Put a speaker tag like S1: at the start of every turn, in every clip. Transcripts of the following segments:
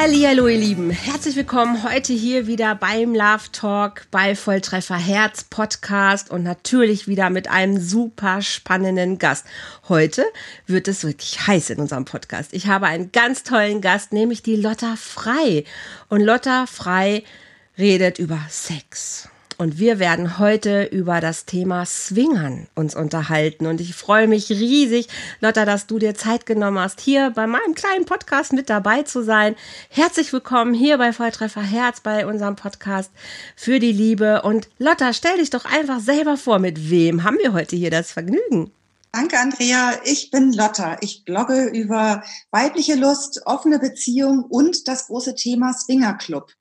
S1: Hallo ihr Lieben, herzlich willkommen heute hier wieder beim Love Talk bei Volltreffer Herz Podcast und natürlich wieder mit einem super spannenden Gast. Heute wird es wirklich heiß in unserem Podcast. Ich habe einen ganz tollen Gast, nämlich die Lotta Frei. Und Lotta Frei redet über Sex und wir werden heute über das Thema Swingern uns unterhalten. Und ich freue mich riesig, Lotta, dass du dir Zeit genommen hast, hier bei meinem kleinen Podcast mit dabei zu sein. Herzlich willkommen hier bei Volltreffer Herz bei unserem Podcast für die Liebe. Und Lotta, stell dich doch einfach selber vor, mit wem haben wir heute hier das Vergnügen?
S2: Danke, Andrea. Ich bin Lotta. Ich blogge über weibliche Lust, offene Beziehung und das große Thema Swinger Club.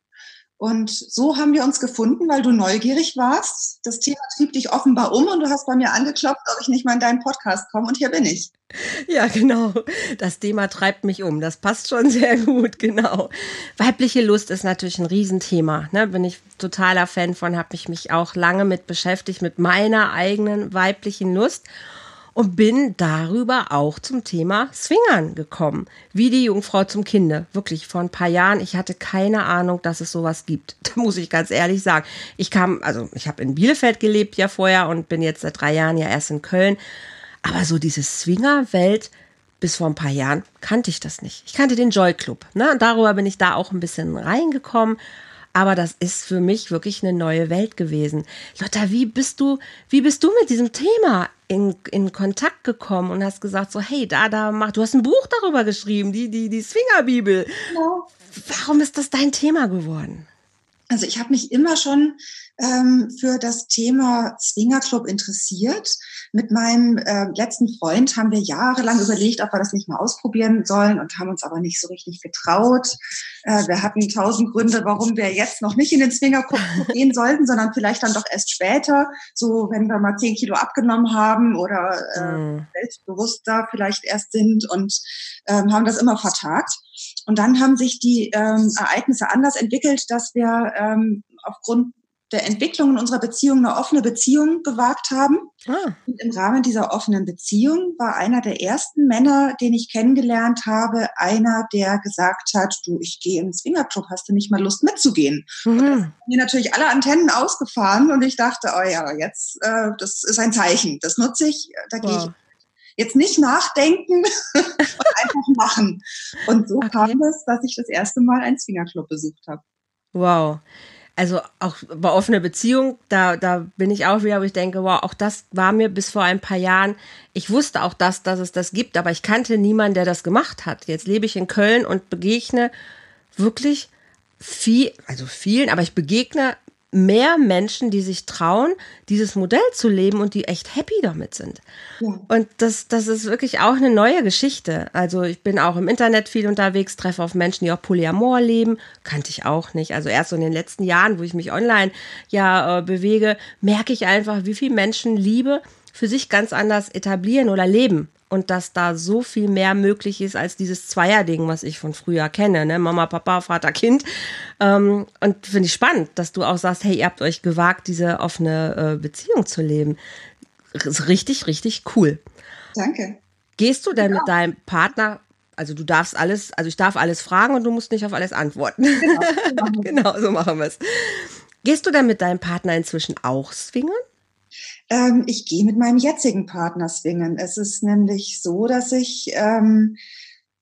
S2: Und so haben wir uns gefunden, weil du neugierig warst. Das Thema trieb dich offenbar um und du hast bei mir angeklopft, ob ich nicht mal in deinen Podcast komme. Und hier bin ich.
S1: Ja, genau. Das Thema treibt mich um. Das passt schon sehr gut, genau. Weibliche Lust ist natürlich ein Riesenthema. Ne? Bin ich totaler Fan von, habe ich mich auch lange mit beschäftigt, mit meiner eigenen weiblichen Lust und bin darüber auch zum Thema Swingern gekommen. Wie die Jungfrau zum Kinde. Wirklich vor ein paar Jahren. Ich hatte keine Ahnung, dass es sowas gibt. Da muss ich ganz ehrlich sagen. Ich kam, also ich habe in Bielefeld gelebt ja vorher und bin jetzt seit drei Jahren ja erst in Köln. Aber so diese Swinger-Welt, bis vor ein paar Jahren kannte ich das nicht. Ich kannte den Joy Club. Ne? Darüber bin ich da auch ein bisschen reingekommen. Aber das ist für mich wirklich eine neue Welt gewesen. Lotta, wie bist du, wie bist du mit diesem Thema in, in Kontakt gekommen und hast gesagt, so, hey, da, da, mach, du hast ein Buch darüber geschrieben, die, die, die Swingerbibel. Genau. Warum ist das dein Thema geworden?
S2: Also ich habe mich immer schon ähm, für das Thema Swingerclub interessiert. Mit meinem äh, letzten Freund haben wir jahrelang überlegt, ob wir das nicht mal ausprobieren sollen und haben uns aber nicht so richtig getraut. Äh, wir hatten tausend Gründe, warum wir jetzt noch nicht in den Swingerclub gehen sollten, sondern vielleicht dann doch erst später, so wenn wir mal zehn Kilo abgenommen haben oder äh, mhm. selbstbewusster vielleicht erst sind und ähm, haben das immer vertagt. Und dann haben sich die ähm, Ereignisse anders entwickelt, dass wir ähm, aufgrund der Entwicklung in unserer Beziehung eine offene Beziehung gewagt haben. Ah. Und im Rahmen dieser offenen Beziehung war einer der ersten Männer, den ich kennengelernt habe, einer, der gesagt hat, du, ich gehe ins Swingerclub, hast du nicht mal Lust mitzugehen? Mhm. Und das haben mir natürlich alle Antennen ausgefahren und ich dachte, oh ja, jetzt, äh, das ist ein Zeichen, das nutze ich, da wow. gehe ich jetzt nicht nachdenken und einfach machen. Und so okay. kam es, dass ich das erste Mal einen Swingerclub besucht habe.
S1: Wow. Also auch bei offener Beziehung, da, da bin ich auch wieder, wo ich denke, wow, auch das war mir bis vor ein paar Jahren, ich wusste auch das, dass es das gibt, aber ich kannte niemanden, der das gemacht hat. Jetzt lebe ich in Köln und begegne wirklich viel, also vielen, aber ich begegne mehr Menschen, die sich trauen, dieses Modell zu leben und die echt happy damit sind. Ja. Und das, das ist wirklich auch eine neue Geschichte. Also ich bin auch im Internet viel unterwegs, treffe auf Menschen, die auch Polyamor leben, kannte ich auch nicht. Also erst so in den letzten Jahren, wo ich mich online ja äh, bewege, merke ich einfach, wie viel Menschen Liebe für sich ganz anders etablieren oder leben und dass da so viel mehr möglich ist als dieses Zweierding, was ich von früher kenne, ne? Mama, Papa, Vater, Kind. Ähm, und finde ich spannend, dass du auch sagst, hey, ihr habt euch gewagt, diese offene äh, Beziehung zu leben. Ist richtig, richtig cool.
S2: Danke.
S1: Gehst du denn ja. mit deinem Partner also du darfst alles, also ich darf alles fragen und du musst nicht auf alles antworten. Genau, genau so machen wir es. Gehst du denn mit deinem Partner inzwischen auch swingen?
S2: Ähm, ich gehe mit meinem jetzigen Partner swingen. Es ist nämlich so, dass ich ähm,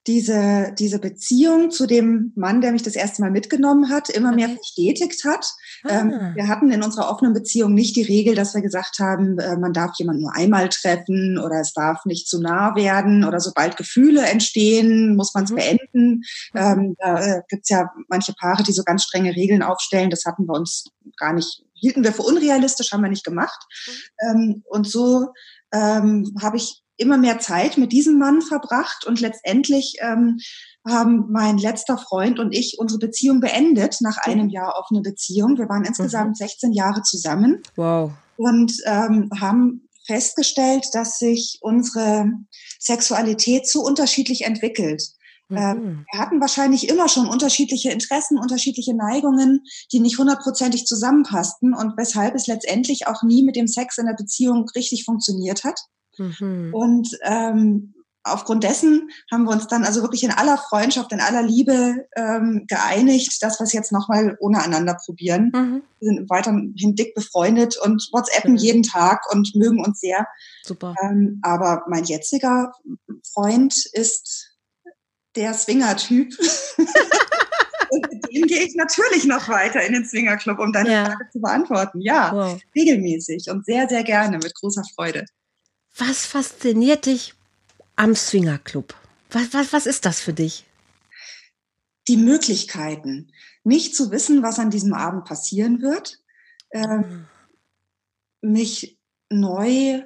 S2: diese, diese Beziehung zu dem Mann, der mich das erste Mal mitgenommen hat, immer mehr bestätigt hat. Ähm, ah. Wir hatten in unserer offenen Beziehung nicht die Regel, dass wir gesagt haben, äh, man darf jemanden nur einmal treffen oder es darf nicht zu nah werden oder sobald Gefühle entstehen, muss man es mhm. beenden. Mhm. Ähm, da äh, gibt's ja manche Paare, die so ganz strenge Regeln aufstellen. Das hatten wir uns gar nicht hielten wir für unrealistisch, haben wir nicht gemacht. Mhm. Ähm, und so ähm, habe ich immer mehr Zeit mit diesem Mann verbracht und letztendlich ähm, haben mein letzter Freund und ich unsere Beziehung beendet nach mhm. einem Jahr offene Beziehung. Wir waren insgesamt mhm. 16 Jahre zusammen. Wow. Und ähm, haben festgestellt, dass sich unsere Sexualität so unterschiedlich entwickelt. Ähm, mhm. Wir hatten wahrscheinlich immer schon unterschiedliche Interessen, unterschiedliche Neigungen, die nicht hundertprozentig zusammenpassten und weshalb es letztendlich auch nie mit dem Sex in der Beziehung richtig funktioniert hat. Mhm. Und ähm, aufgrund dessen haben wir uns dann also wirklich in aller Freundschaft, in aller Liebe ähm, geeinigt, dass wir es jetzt nochmal ohne einander probieren. Mhm. Wir sind weiterhin dick befreundet und WhatsAppen mhm. jeden Tag und mögen uns sehr. Super. Ähm, aber mein jetziger Freund ist der Swinger-Typ. Und mit dem gehe ich natürlich noch weiter in den Swingerclub, um deine ja. Frage zu beantworten. Ja, wow. regelmäßig und sehr, sehr gerne, mit großer Freude.
S1: Was fasziniert dich am Swingerclub? Was, was, was ist das für dich?
S2: Die Möglichkeiten. Nicht zu wissen, was an diesem Abend passieren wird. Ähm, mich neu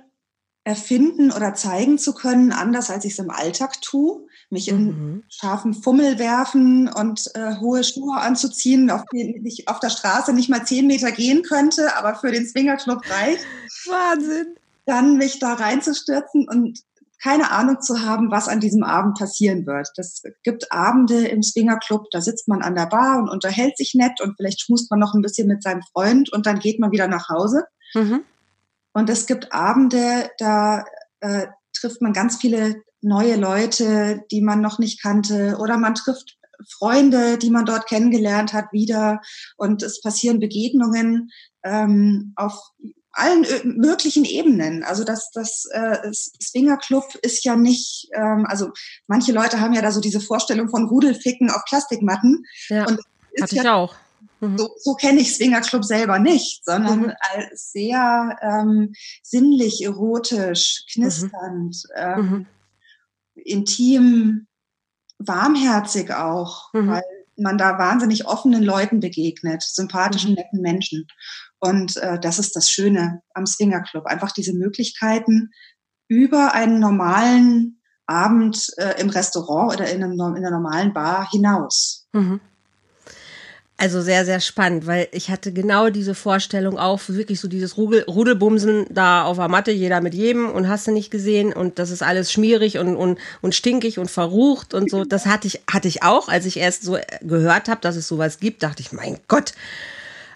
S2: erfinden oder zeigen zu können, anders als ich es im Alltag tue mich in mhm. scharfen Fummel werfen und äh, hohe Schuhe anzuziehen, auf die ich auf der Straße nicht mal zehn Meter gehen könnte, aber für den Swingerclub reicht.
S1: Wahnsinn.
S2: Dann mich da reinzustürzen und keine Ahnung zu haben, was an diesem Abend passieren wird. Das gibt Abende im Swingerclub, da sitzt man an der Bar und unterhält sich nett und vielleicht schmust man noch ein bisschen mit seinem Freund und dann geht man wieder nach Hause. Mhm. Und es gibt Abende, da äh, trifft man ganz viele neue Leute, die man noch nicht kannte, oder man trifft Freunde, die man dort kennengelernt hat, wieder und es passieren Begegnungen ähm, auf allen möglichen Ebenen. Also das, das äh, Swinger Club ist ja nicht, ähm, also manche Leute haben ja da so diese Vorstellung von Rudelficken auf Plastikmatten.
S1: Ja, und hatte ja, ich auch.
S2: Mhm. So, so kenne ich Swinger Club selber nicht, sondern mhm. als sehr ähm, sinnlich, erotisch, knisternd. Mhm. Ähm, mhm intim, warmherzig auch, mhm. weil man da wahnsinnig offenen Leuten begegnet, sympathischen, mhm. netten Menschen. Und äh, das ist das Schöne am Swinger Club. Einfach diese Möglichkeiten über einen normalen Abend äh, im Restaurant oder in, einem, in einer normalen Bar hinaus. Mhm.
S1: Also sehr, sehr spannend, weil ich hatte genau diese Vorstellung auch, wirklich so dieses Rudel, Rudelbumsen da auf der Matte, jeder mit jedem und hast du nicht gesehen und das ist alles schmierig und, und, und stinkig und verrucht und so. Das hatte ich, hatte ich auch, als ich erst so gehört habe, dass es sowas gibt, dachte ich, mein Gott.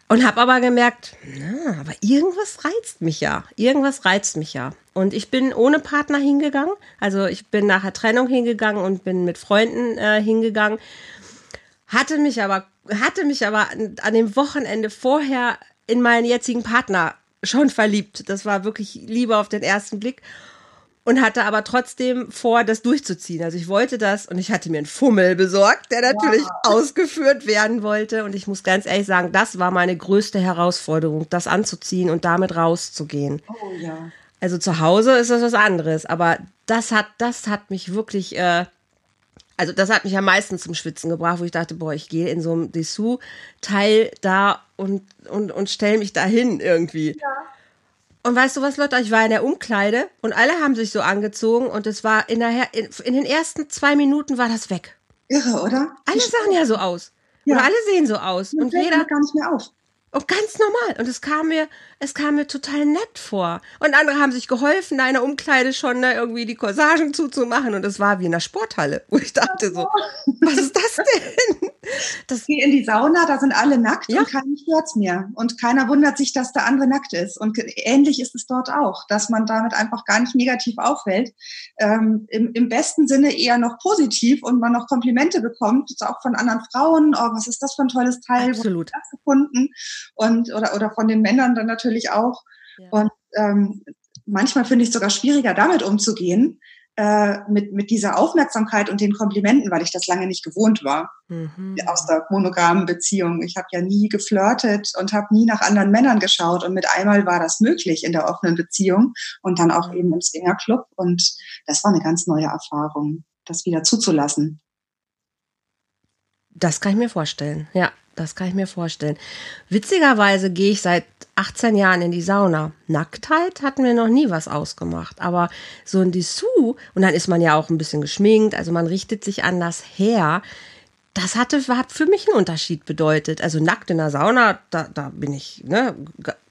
S1: Und habe aber gemerkt, na, aber irgendwas reizt mich ja. Irgendwas reizt mich ja. Und ich bin ohne Partner hingegangen. Also ich bin nach der Trennung hingegangen und bin mit Freunden äh, hingegangen. Hatte mich aber hatte mich aber an dem Wochenende vorher in meinen jetzigen Partner schon verliebt. Das war wirklich Liebe auf den ersten Blick. Und hatte aber trotzdem vor, das durchzuziehen. Also ich wollte das und ich hatte mir einen Fummel besorgt, der natürlich wow. ausgeführt werden wollte. Und ich muss ganz ehrlich sagen, das war meine größte Herausforderung, das anzuziehen und damit rauszugehen. Oh ja. Also zu Hause ist das was anderes, aber das hat, das hat mich wirklich äh, also das hat mich am meisten zum Schwitzen gebracht, wo ich dachte, boah, ich gehe in so einem Dessous-Teil da und, und, und stelle mich dahin irgendwie. Ja. Und weißt du was, Leute, ich war in der Umkleide und alle haben sich so angezogen und es war in, der, in, in den ersten zwei Minuten war das weg.
S2: Irre, oder?
S1: Alle sahen ja so aus. Ja. Oder alle sehen so aus.
S2: und jeder gar nicht mehr auf.
S1: Und ganz normal. Und es kam mir, es kam mir total nett vor. Und andere haben sich geholfen, da in der Umkleide schon ne, irgendwie die Corsagen zuzumachen. Und es war wie in der Sporthalle, wo ich dachte so, was ist das denn?
S2: Das Geh in die Sauna, da sind alle nackt ja. und keinen stört's mehr. Und keiner wundert sich, dass der andere nackt ist. Und ähnlich ist es dort auch, dass man damit einfach gar nicht negativ auffällt. Ähm, im, Im besten Sinne eher noch positiv und man noch Komplimente bekommt, auch von anderen Frauen. Oh, was ist das für ein tolles Teil?
S1: Absolut.
S2: Wo hast du das gefunden? Und, oder, oder von den Männern dann natürlich auch. Ja. Und ähm, manchmal finde ich es sogar schwieriger, damit umzugehen, äh, mit, mit dieser Aufmerksamkeit und den Komplimenten, weil ich das lange nicht gewohnt war mhm. aus der monogamen Beziehung. Ich habe ja nie geflirtet und habe nie nach anderen Männern geschaut und mit einmal war das möglich in der offenen Beziehung und dann auch mhm. eben im Swingerclub und das war eine ganz neue Erfahrung, das wieder zuzulassen.
S1: Das kann ich mir vorstellen, ja. Das kann ich mir vorstellen. Witzigerweise gehe ich seit 18 Jahren in die Sauna. Nacktheit hat mir noch nie was ausgemacht. Aber so ein Dessous, und dann ist man ja auch ein bisschen geschminkt, also man richtet sich anders her. das hatte, hat für mich einen Unterschied bedeutet. Also nackt in der Sauna, da, da bin ich ne,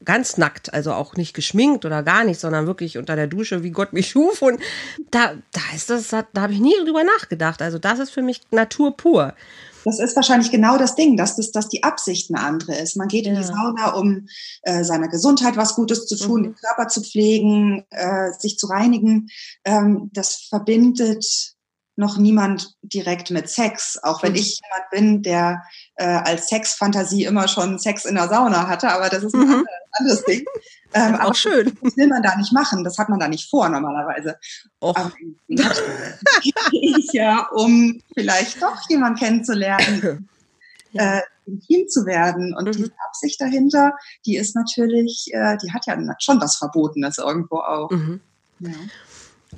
S1: ganz nackt, also auch nicht geschminkt oder gar nicht, sondern wirklich unter der Dusche, wie Gott mich schuf. Und da, da ist das, da habe ich nie drüber nachgedacht. Also das ist für mich Natur pur.
S2: Das ist wahrscheinlich genau das Ding, dass, das, dass die Absicht eine andere ist. Man geht ja. in die Sauna, um äh, seiner Gesundheit was Gutes zu tun, mhm. den Körper zu pflegen, äh, sich zu reinigen. Ähm, das verbindet noch niemand direkt mit Sex, auch wenn ich jemand bin, der äh, als Sexfantasie immer schon Sex in der Sauna hatte, aber das ist ein mhm. anderes Ding.
S1: Ähm, auch schön.
S2: Das will man da nicht machen, das hat man da nicht vor normalerweise. Och. Aber ich ja, um vielleicht doch jemanden kennenzulernen, ja. äh, intim zu werden. Und mhm. diese Absicht dahinter, die ist natürlich, äh, die hat ja schon was Verbotenes irgendwo auch. Mhm. Ja.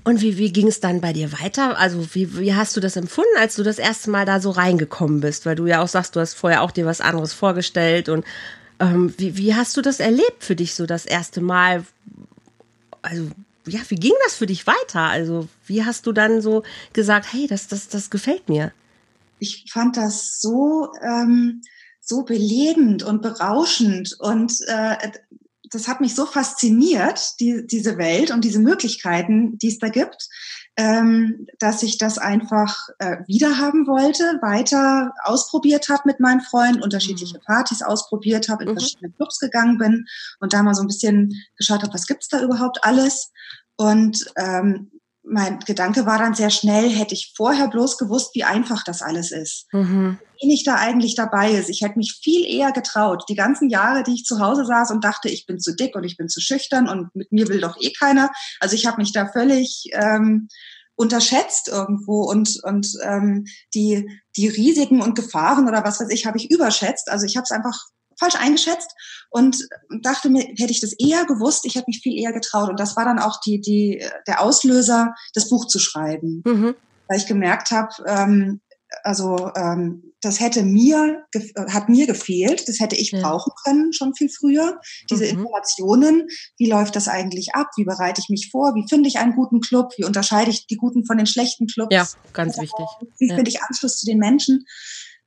S1: Und wie, wie ging es dann bei dir weiter? Also wie, wie hast du das empfunden, als du das erste Mal da so reingekommen bist? Weil du ja auch sagst, du hast vorher auch dir was anderes vorgestellt. Und ähm, wie, wie hast du das erlebt für dich so das erste Mal? Also ja, wie ging das für dich weiter? Also wie hast du dann so gesagt, hey, das, das, das gefällt mir?
S2: Ich fand das so, ähm, so belebend und berauschend und äh, das hat mich so fasziniert, die, diese Welt und diese Möglichkeiten, die es da gibt, ähm, dass ich das einfach äh, wiederhaben wollte, weiter ausprobiert habe mit meinen Freunden, unterschiedliche mhm. Partys ausprobiert habe, in mhm. verschiedene Clubs gegangen bin und da mal so ein bisschen geschaut habe, was gibt's da überhaupt alles. Und ähm, mein Gedanke war dann sehr schnell, hätte ich vorher bloß gewusst, wie einfach das alles ist. Mhm. Wie wenig da eigentlich dabei ist. Ich hätte mich viel eher getraut. Die ganzen Jahre, die ich zu Hause saß und dachte, ich bin zu dick und ich bin zu schüchtern und mit mir will doch eh keiner. Also ich habe mich da völlig ähm, unterschätzt irgendwo und, und ähm, die, die Risiken und Gefahren oder was weiß ich, habe ich überschätzt. Also ich habe es einfach falsch eingeschätzt und dachte mir, hätte ich das eher gewusst, ich hätte mich viel eher getraut. Und das war dann auch die, die, der Auslöser, das Buch zu schreiben. Mhm. Weil ich gemerkt habe, ähm, also ähm, das hätte mir hat mir gefehlt, das hätte ich ja. brauchen können schon viel früher. Diese mhm. Informationen, wie läuft das eigentlich ab? Wie bereite ich mich vor? Wie finde ich einen guten Club? Wie unterscheide ich die guten von den schlechten Clubs?
S1: Ja, ganz wichtig.
S2: Wie finde ich Anschluss zu den Menschen?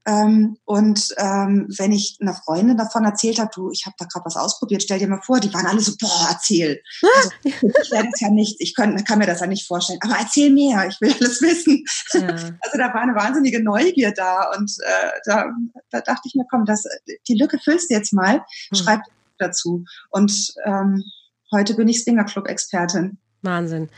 S2: Ähm, und ähm, wenn ich einer Freundin davon erzählt habe, du, ich habe da gerade was ausprobiert, stell dir mal vor, die waren alle so, boah, erzähl. Also, ich werde das ja nicht, ich kann, kann mir das ja nicht vorstellen, aber erzähl mehr, ich will alles wissen. Ja. Also da war eine wahnsinnige Neugier da und äh, da, da dachte ich mir, komm, das, die Lücke füllst du jetzt mal, hm. schreib dazu. Und ähm, heute bin ich Stinger Club Expertin.
S1: Wahnsinn.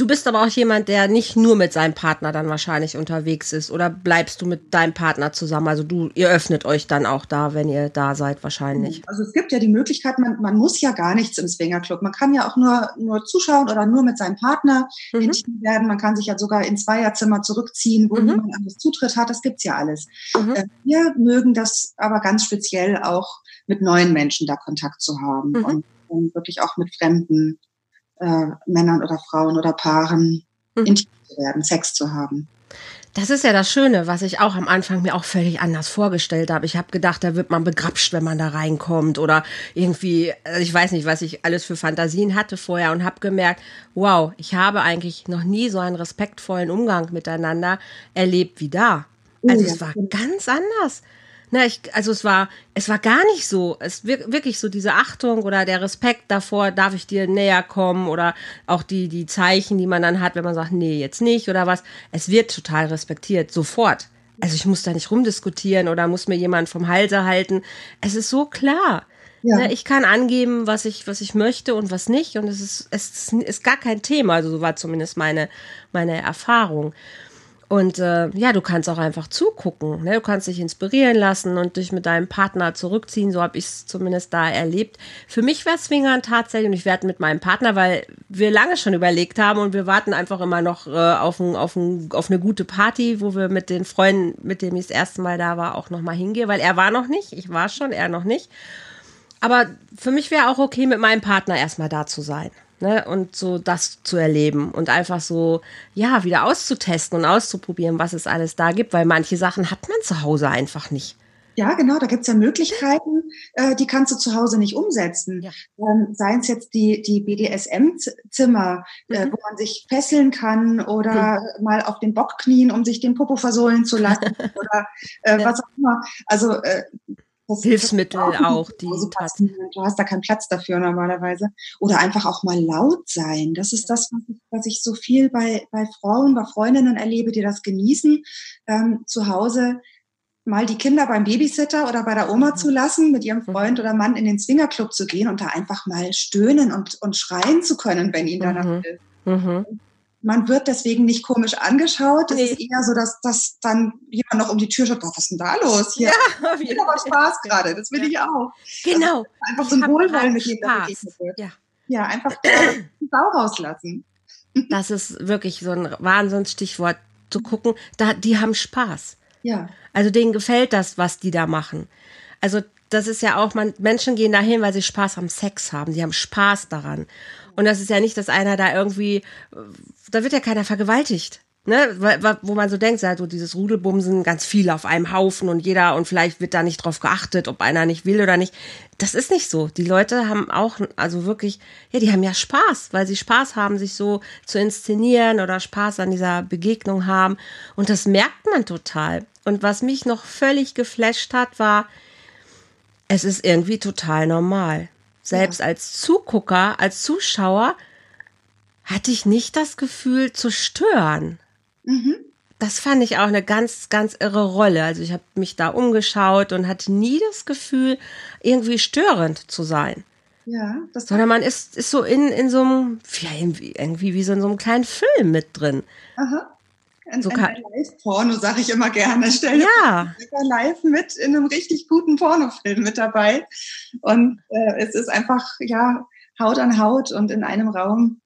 S1: Du bist aber auch jemand, der nicht nur mit seinem Partner dann wahrscheinlich unterwegs ist. Oder bleibst du mit deinem Partner zusammen? Also du, ihr öffnet euch dann auch da, wenn ihr da seid, wahrscheinlich.
S2: Also es gibt ja die Möglichkeit, man, man muss ja gar nichts im Swingerclub. Man kann ja auch nur, nur zuschauen oder nur mit seinem Partner mhm. intim werden. Man kann sich ja sogar in Zweierzimmer zurückziehen, wo mhm. niemand anderes Zutritt hat. Das gibt's ja alles. Mhm. Äh, wir mögen das aber ganz speziell auch mit neuen Menschen da Kontakt zu haben mhm. und, und wirklich auch mit Fremden äh, Männern oder Frauen oder Paaren mhm. intim zu werden, Sex zu haben.
S1: Das ist ja das Schöne, was ich auch am Anfang mir auch völlig anders vorgestellt habe. Ich habe gedacht, da wird man begrapscht, wenn man da reinkommt oder irgendwie, also ich weiß nicht, was ich alles für Fantasien hatte vorher und habe gemerkt, wow, ich habe eigentlich noch nie so einen respektvollen Umgang miteinander erlebt wie da. Also oh, ja. es war ganz anders. Na, ich, also es war, es war gar nicht so. Es wirklich so diese Achtung oder der Respekt davor, darf ich dir näher kommen oder auch die, die Zeichen, die man dann hat, wenn man sagt, nee, jetzt nicht oder was. Es wird total respektiert, sofort. Also ich muss da nicht rumdiskutieren oder muss mir jemand vom Halse halten. Es ist so klar. Ja. Ne, ich kann angeben, was ich, was ich möchte und was nicht. Und es ist, es ist gar kein Thema. Also so war zumindest meine, meine Erfahrung. Und äh, ja, du kannst auch einfach zugucken. Ne? Du kannst dich inspirieren lassen und dich mit deinem Partner zurückziehen. So habe ich es zumindest da erlebt. Für mich wäre Swingern tatsächlich, und ich werde mit meinem Partner, weil wir lange schon überlegt haben und wir warten einfach immer noch äh, auf, ein, auf, ein, auf eine gute Party, wo wir mit den Freunden, mit denen ich das erste Mal da war, auch nochmal hingehe, weil er war noch nicht. Ich war schon, er noch nicht. Aber für mich wäre auch okay, mit meinem Partner erstmal da zu sein ne, und so das zu erleben und einfach so, ja, wieder auszutesten und auszuprobieren, was es alles da gibt, weil manche Sachen hat man zu Hause einfach nicht.
S2: Ja, genau, da gibt's ja Möglichkeiten, äh, die kannst du zu Hause nicht umsetzen. Ja. Ähm, Seien es jetzt die, die BDSM-Zimmer, äh, mhm. äh, wo man sich fesseln kann oder mhm. mal auf den Bock knien, um sich den Popo versohlen zu lassen oder äh, ja. was auch immer. Also äh,
S1: das, Hilfsmittel das auch, die
S2: passen. Du hast da keinen Platz dafür normalerweise. Oder einfach auch mal laut sein. Das ist das, was ich, so viel bei, bei Frauen, bei Freundinnen erlebe, die das genießen, ähm, zu Hause mal die Kinder beim Babysitter oder bei der Oma mhm. zu lassen, mit ihrem Freund oder Mann in den Swingerclub zu gehen und da einfach mal stöhnen und, und schreien zu können, wenn ihnen danach mhm. ist. Mhm man wird deswegen nicht komisch angeschaut. Es nee. ist eher so, dass, dass dann jemand noch um die Tür schaut, was ist denn da los? Hier ja, ich aber Spaß gerade, das will ja. ich auch.
S1: Genau.
S2: Also einfach so ein Wohlwollen mit jedem. Ja. ja, einfach die Sau rauslassen.
S1: Das ist wirklich so ein Wahnsinnsstichwort zu gucken. Da, die haben Spaß.
S2: Ja.
S1: Also denen gefällt das, was die da machen. Also das ist ja auch, man, Menschen gehen dahin, weil sie Spaß am Sex haben. Die haben Spaß daran. Und das ist ja nicht, dass einer da irgendwie, da wird ja keiner vergewaltigt. Ne, wo man so denkt, so dieses Rudelbumsen, ganz viele auf einem Haufen und jeder und vielleicht wird da nicht drauf geachtet, ob einer nicht will oder nicht. Das ist nicht so. Die Leute haben auch, also wirklich, ja, die haben ja Spaß, weil sie Spaß haben, sich so zu inszenieren oder Spaß an dieser Begegnung haben. Und das merkt man total. Und was mich noch völlig geflasht hat, war, es ist irgendwie total normal. Selbst ja. als Zugucker, als Zuschauer, hatte ich nicht das Gefühl zu stören. Mhm. Das fand ich auch eine ganz, ganz irre Rolle. Also ich habe mich da umgeschaut und hatte nie das Gefühl, irgendwie störend zu sein.
S2: Ja,
S1: das Sondern man ist, ist so in, in so einem, ja, irgendwie, irgendwie wie so in so einem kleinen Film mit drin.
S2: Aha. Ein, so ein Live-Porno, sage ich immer gerne. Stell
S1: ja.
S2: live mit in einem richtig guten Pornofilm mit dabei. Und äh, es ist einfach, ja, Haut an Haut und in einem Raum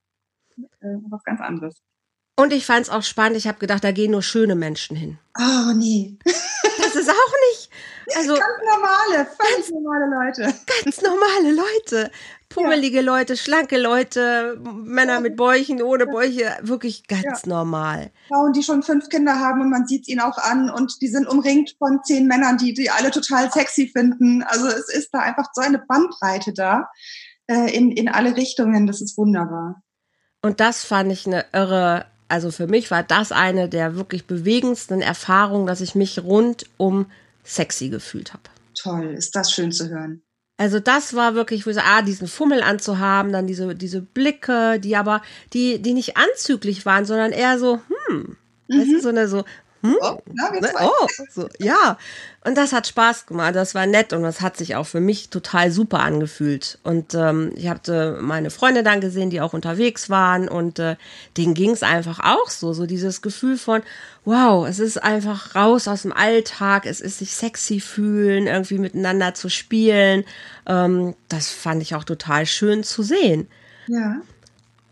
S2: äh, was ganz anderes.
S1: Und ich fand es auch spannend. Ich habe gedacht, da gehen nur schöne Menschen hin.
S2: Oh, nee.
S1: Das ist auch nicht. Also,
S2: ganz normale, ganz normale Leute.
S1: Ganz normale Leute pummelige ja. Leute, schlanke Leute, Männer mit Bäuchen, ohne Bäuche, wirklich ganz ja. normal.
S2: Frauen, die schon fünf Kinder haben und man sieht es ihnen auch an und die sind umringt von zehn Männern, die die alle total sexy finden. Also es ist da einfach so eine Bandbreite da äh, in, in alle Richtungen. Das ist wunderbar.
S1: Und das fand ich eine irre, also für mich war das eine der wirklich bewegendsten Erfahrungen, dass ich mich rundum sexy gefühlt habe.
S2: Toll, ist das schön zu hören.
S1: Also das war wirklich, wo ich so, ah, diesen Fummel anzuhaben, dann diese, diese Blicke, die aber, die, die nicht anzüglich waren, sondern eher so, hm, mhm. weißt du, so eine so, hm? Oh, na, ne? oh so, ja. Und das hat Spaß gemacht, das war nett und das hat sich auch für mich total super angefühlt. Und ähm, ich hatte meine Freunde dann gesehen, die auch unterwegs waren und äh, denen ging es einfach auch so, so dieses Gefühl von, wow, es ist einfach raus aus dem Alltag, es ist sich sexy fühlen, irgendwie miteinander zu spielen. Ähm, das fand ich auch total schön zu sehen.
S2: Ja.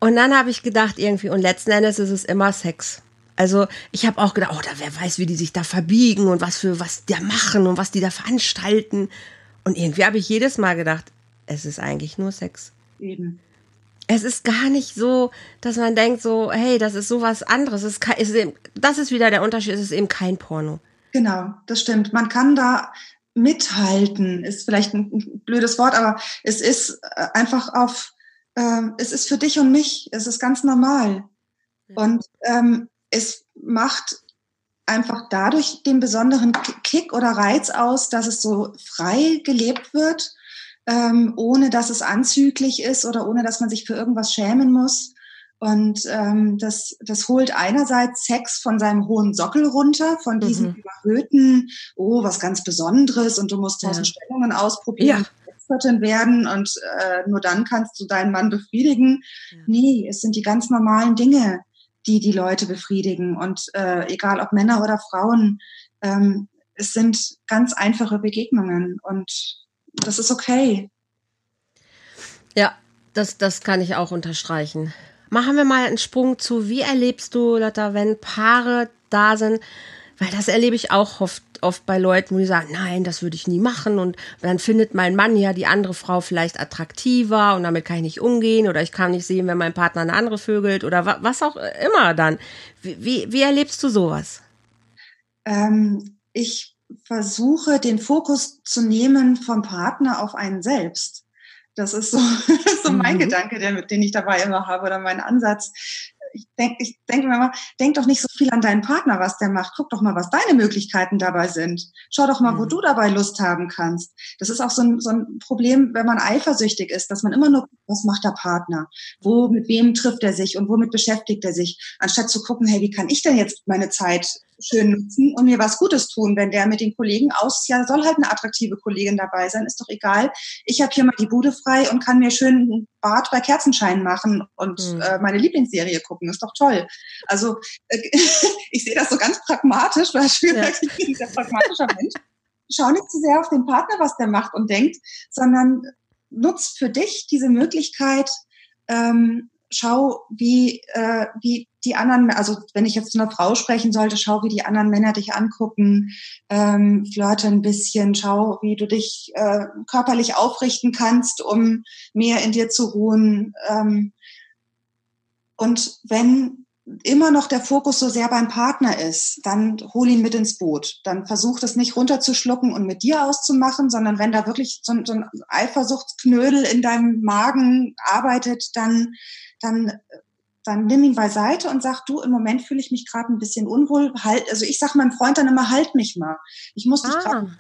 S1: Und dann habe ich gedacht, irgendwie, und letzten Endes ist es immer Sex. Also ich habe auch gedacht, oh, da wer weiß, wie die sich da verbiegen und was für was die da machen und was die da veranstalten. Und irgendwie habe ich jedes Mal gedacht, es ist eigentlich nur Sex.
S2: Eben.
S1: Es ist gar nicht so, dass man denkt so, hey, das ist sowas anderes. Es ist, ist eben, das ist wieder der Unterschied, es ist eben kein Porno.
S2: Genau, das stimmt. Man kann da mithalten, ist vielleicht ein blödes Wort, aber es ist äh, einfach auf, äh, es ist für dich und mich, es ist ganz normal. Und ähm, es macht einfach dadurch den besonderen Kick oder Reiz aus, dass es so frei gelebt wird, ähm, ohne dass es anzüglich ist oder ohne dass man sich für irgendwas schämen muss. Und ähm, das, das holt einerseits Sex von seinem hohen Sockel runter, von diesem mhm. überhöhten, oh, was ganz Besonderes und du musst tausend ja. Stellungen ausprobieren. Ja. werden und äh, nur dann kannst du deinen Mann befriedigen. Ja. Nee, es sind die ganz normalen Dinge, die die Leute befriedigen. Und äh, egal ob Männer oder Frauen, ähm, es sind ganz einfache Begegnungen und das ist okay.
S1: Ja, das, das kann ich auch unterstreichen. Machen wir mal einen Sprung zu, wie erlebst du, Lotta, wenn Paare da sind, weil das erlebe ich auch oft, oft bei Leuten, wo die sagen, nein, das würde ich nie machen. Und dann findet mein Mann ja die andere Frau vielleicht attraktiver und damit kann ich nicht umgehen oder ich kann nicht sehen, wenn mein Partner eine andere vögelt oder was auch immer dann. Wie, wie, wie erlebst du sowas?
S2: Ähm, ich versuche, den Fokus zu nehmen vom Partner auf einen selbst. Das ist so, so mein mhm. Gedanke, der, den ich dabei immer habe oder mein Ansatz ich denke ich denk mir immer, denk doch nicht so viel an deinen Partner, was der macht. Guck doch mal, was deine Möglichkeiten dabei sind. Schau doch mal, mhm. wo du dabei Lust haben kannst. Das ist auch so ein, so ein Problem, wenn man eifersüchtig ist, dass man immer nur, was macht der Partner? Wo, mit wem trifft er sich und womit beschäftigt er sich? Anstatt zu gucken, hey, wie kann ich denn jetzt meine Zeit schön nutzen und mir was Gutes tun. Wenn der mit den Kollegen aus, ja, soll halt eine attraktive Kollegin dabei sein, ist doch egal. Ich habe hier mal die Bude frei und kann mir schön ein Bad bei Kerzenschein machen und mhm. äh, meine Lieblingsserie gucken. Ist doch toll. Also äh, ich sehe das so ganz pragmatisch, weil ich bin ja. ein sehr pragmatischer Mensch. Schau nicht zu sehr auf den Partner, was der macht und denkt, sondern nutz für dich diese Möglichkeit, ähm, schau, wie, äh, wie die anderen, also wenn ich jetzt zu einer Frau sprechen sollte, schau, wie die anderen Männer dich angucken, ähm, flirte ein bisschen, schau, wie du dich äh, körperlich aufrichten kannst, um mehr in dir zu ruhen. Ähm, und wenn immer noch der Fokus so sehr beim Partner ist, dann hol ihn mit ins Boot. Dann versuch das nicht runterzuschlucken und mit dir auszumachen, sondern wenn da wirklich so, ein Eifersuchtsknödel in deinem Magen arbeitet, dann dann dann nimm ihn beiseite und sag, du, im Moment fühle ich mich gerade ein bisschen unwohl. Halt, also ich sag meinem Freund dann immer, halt mich mal. Ich muss dich ah. gerade.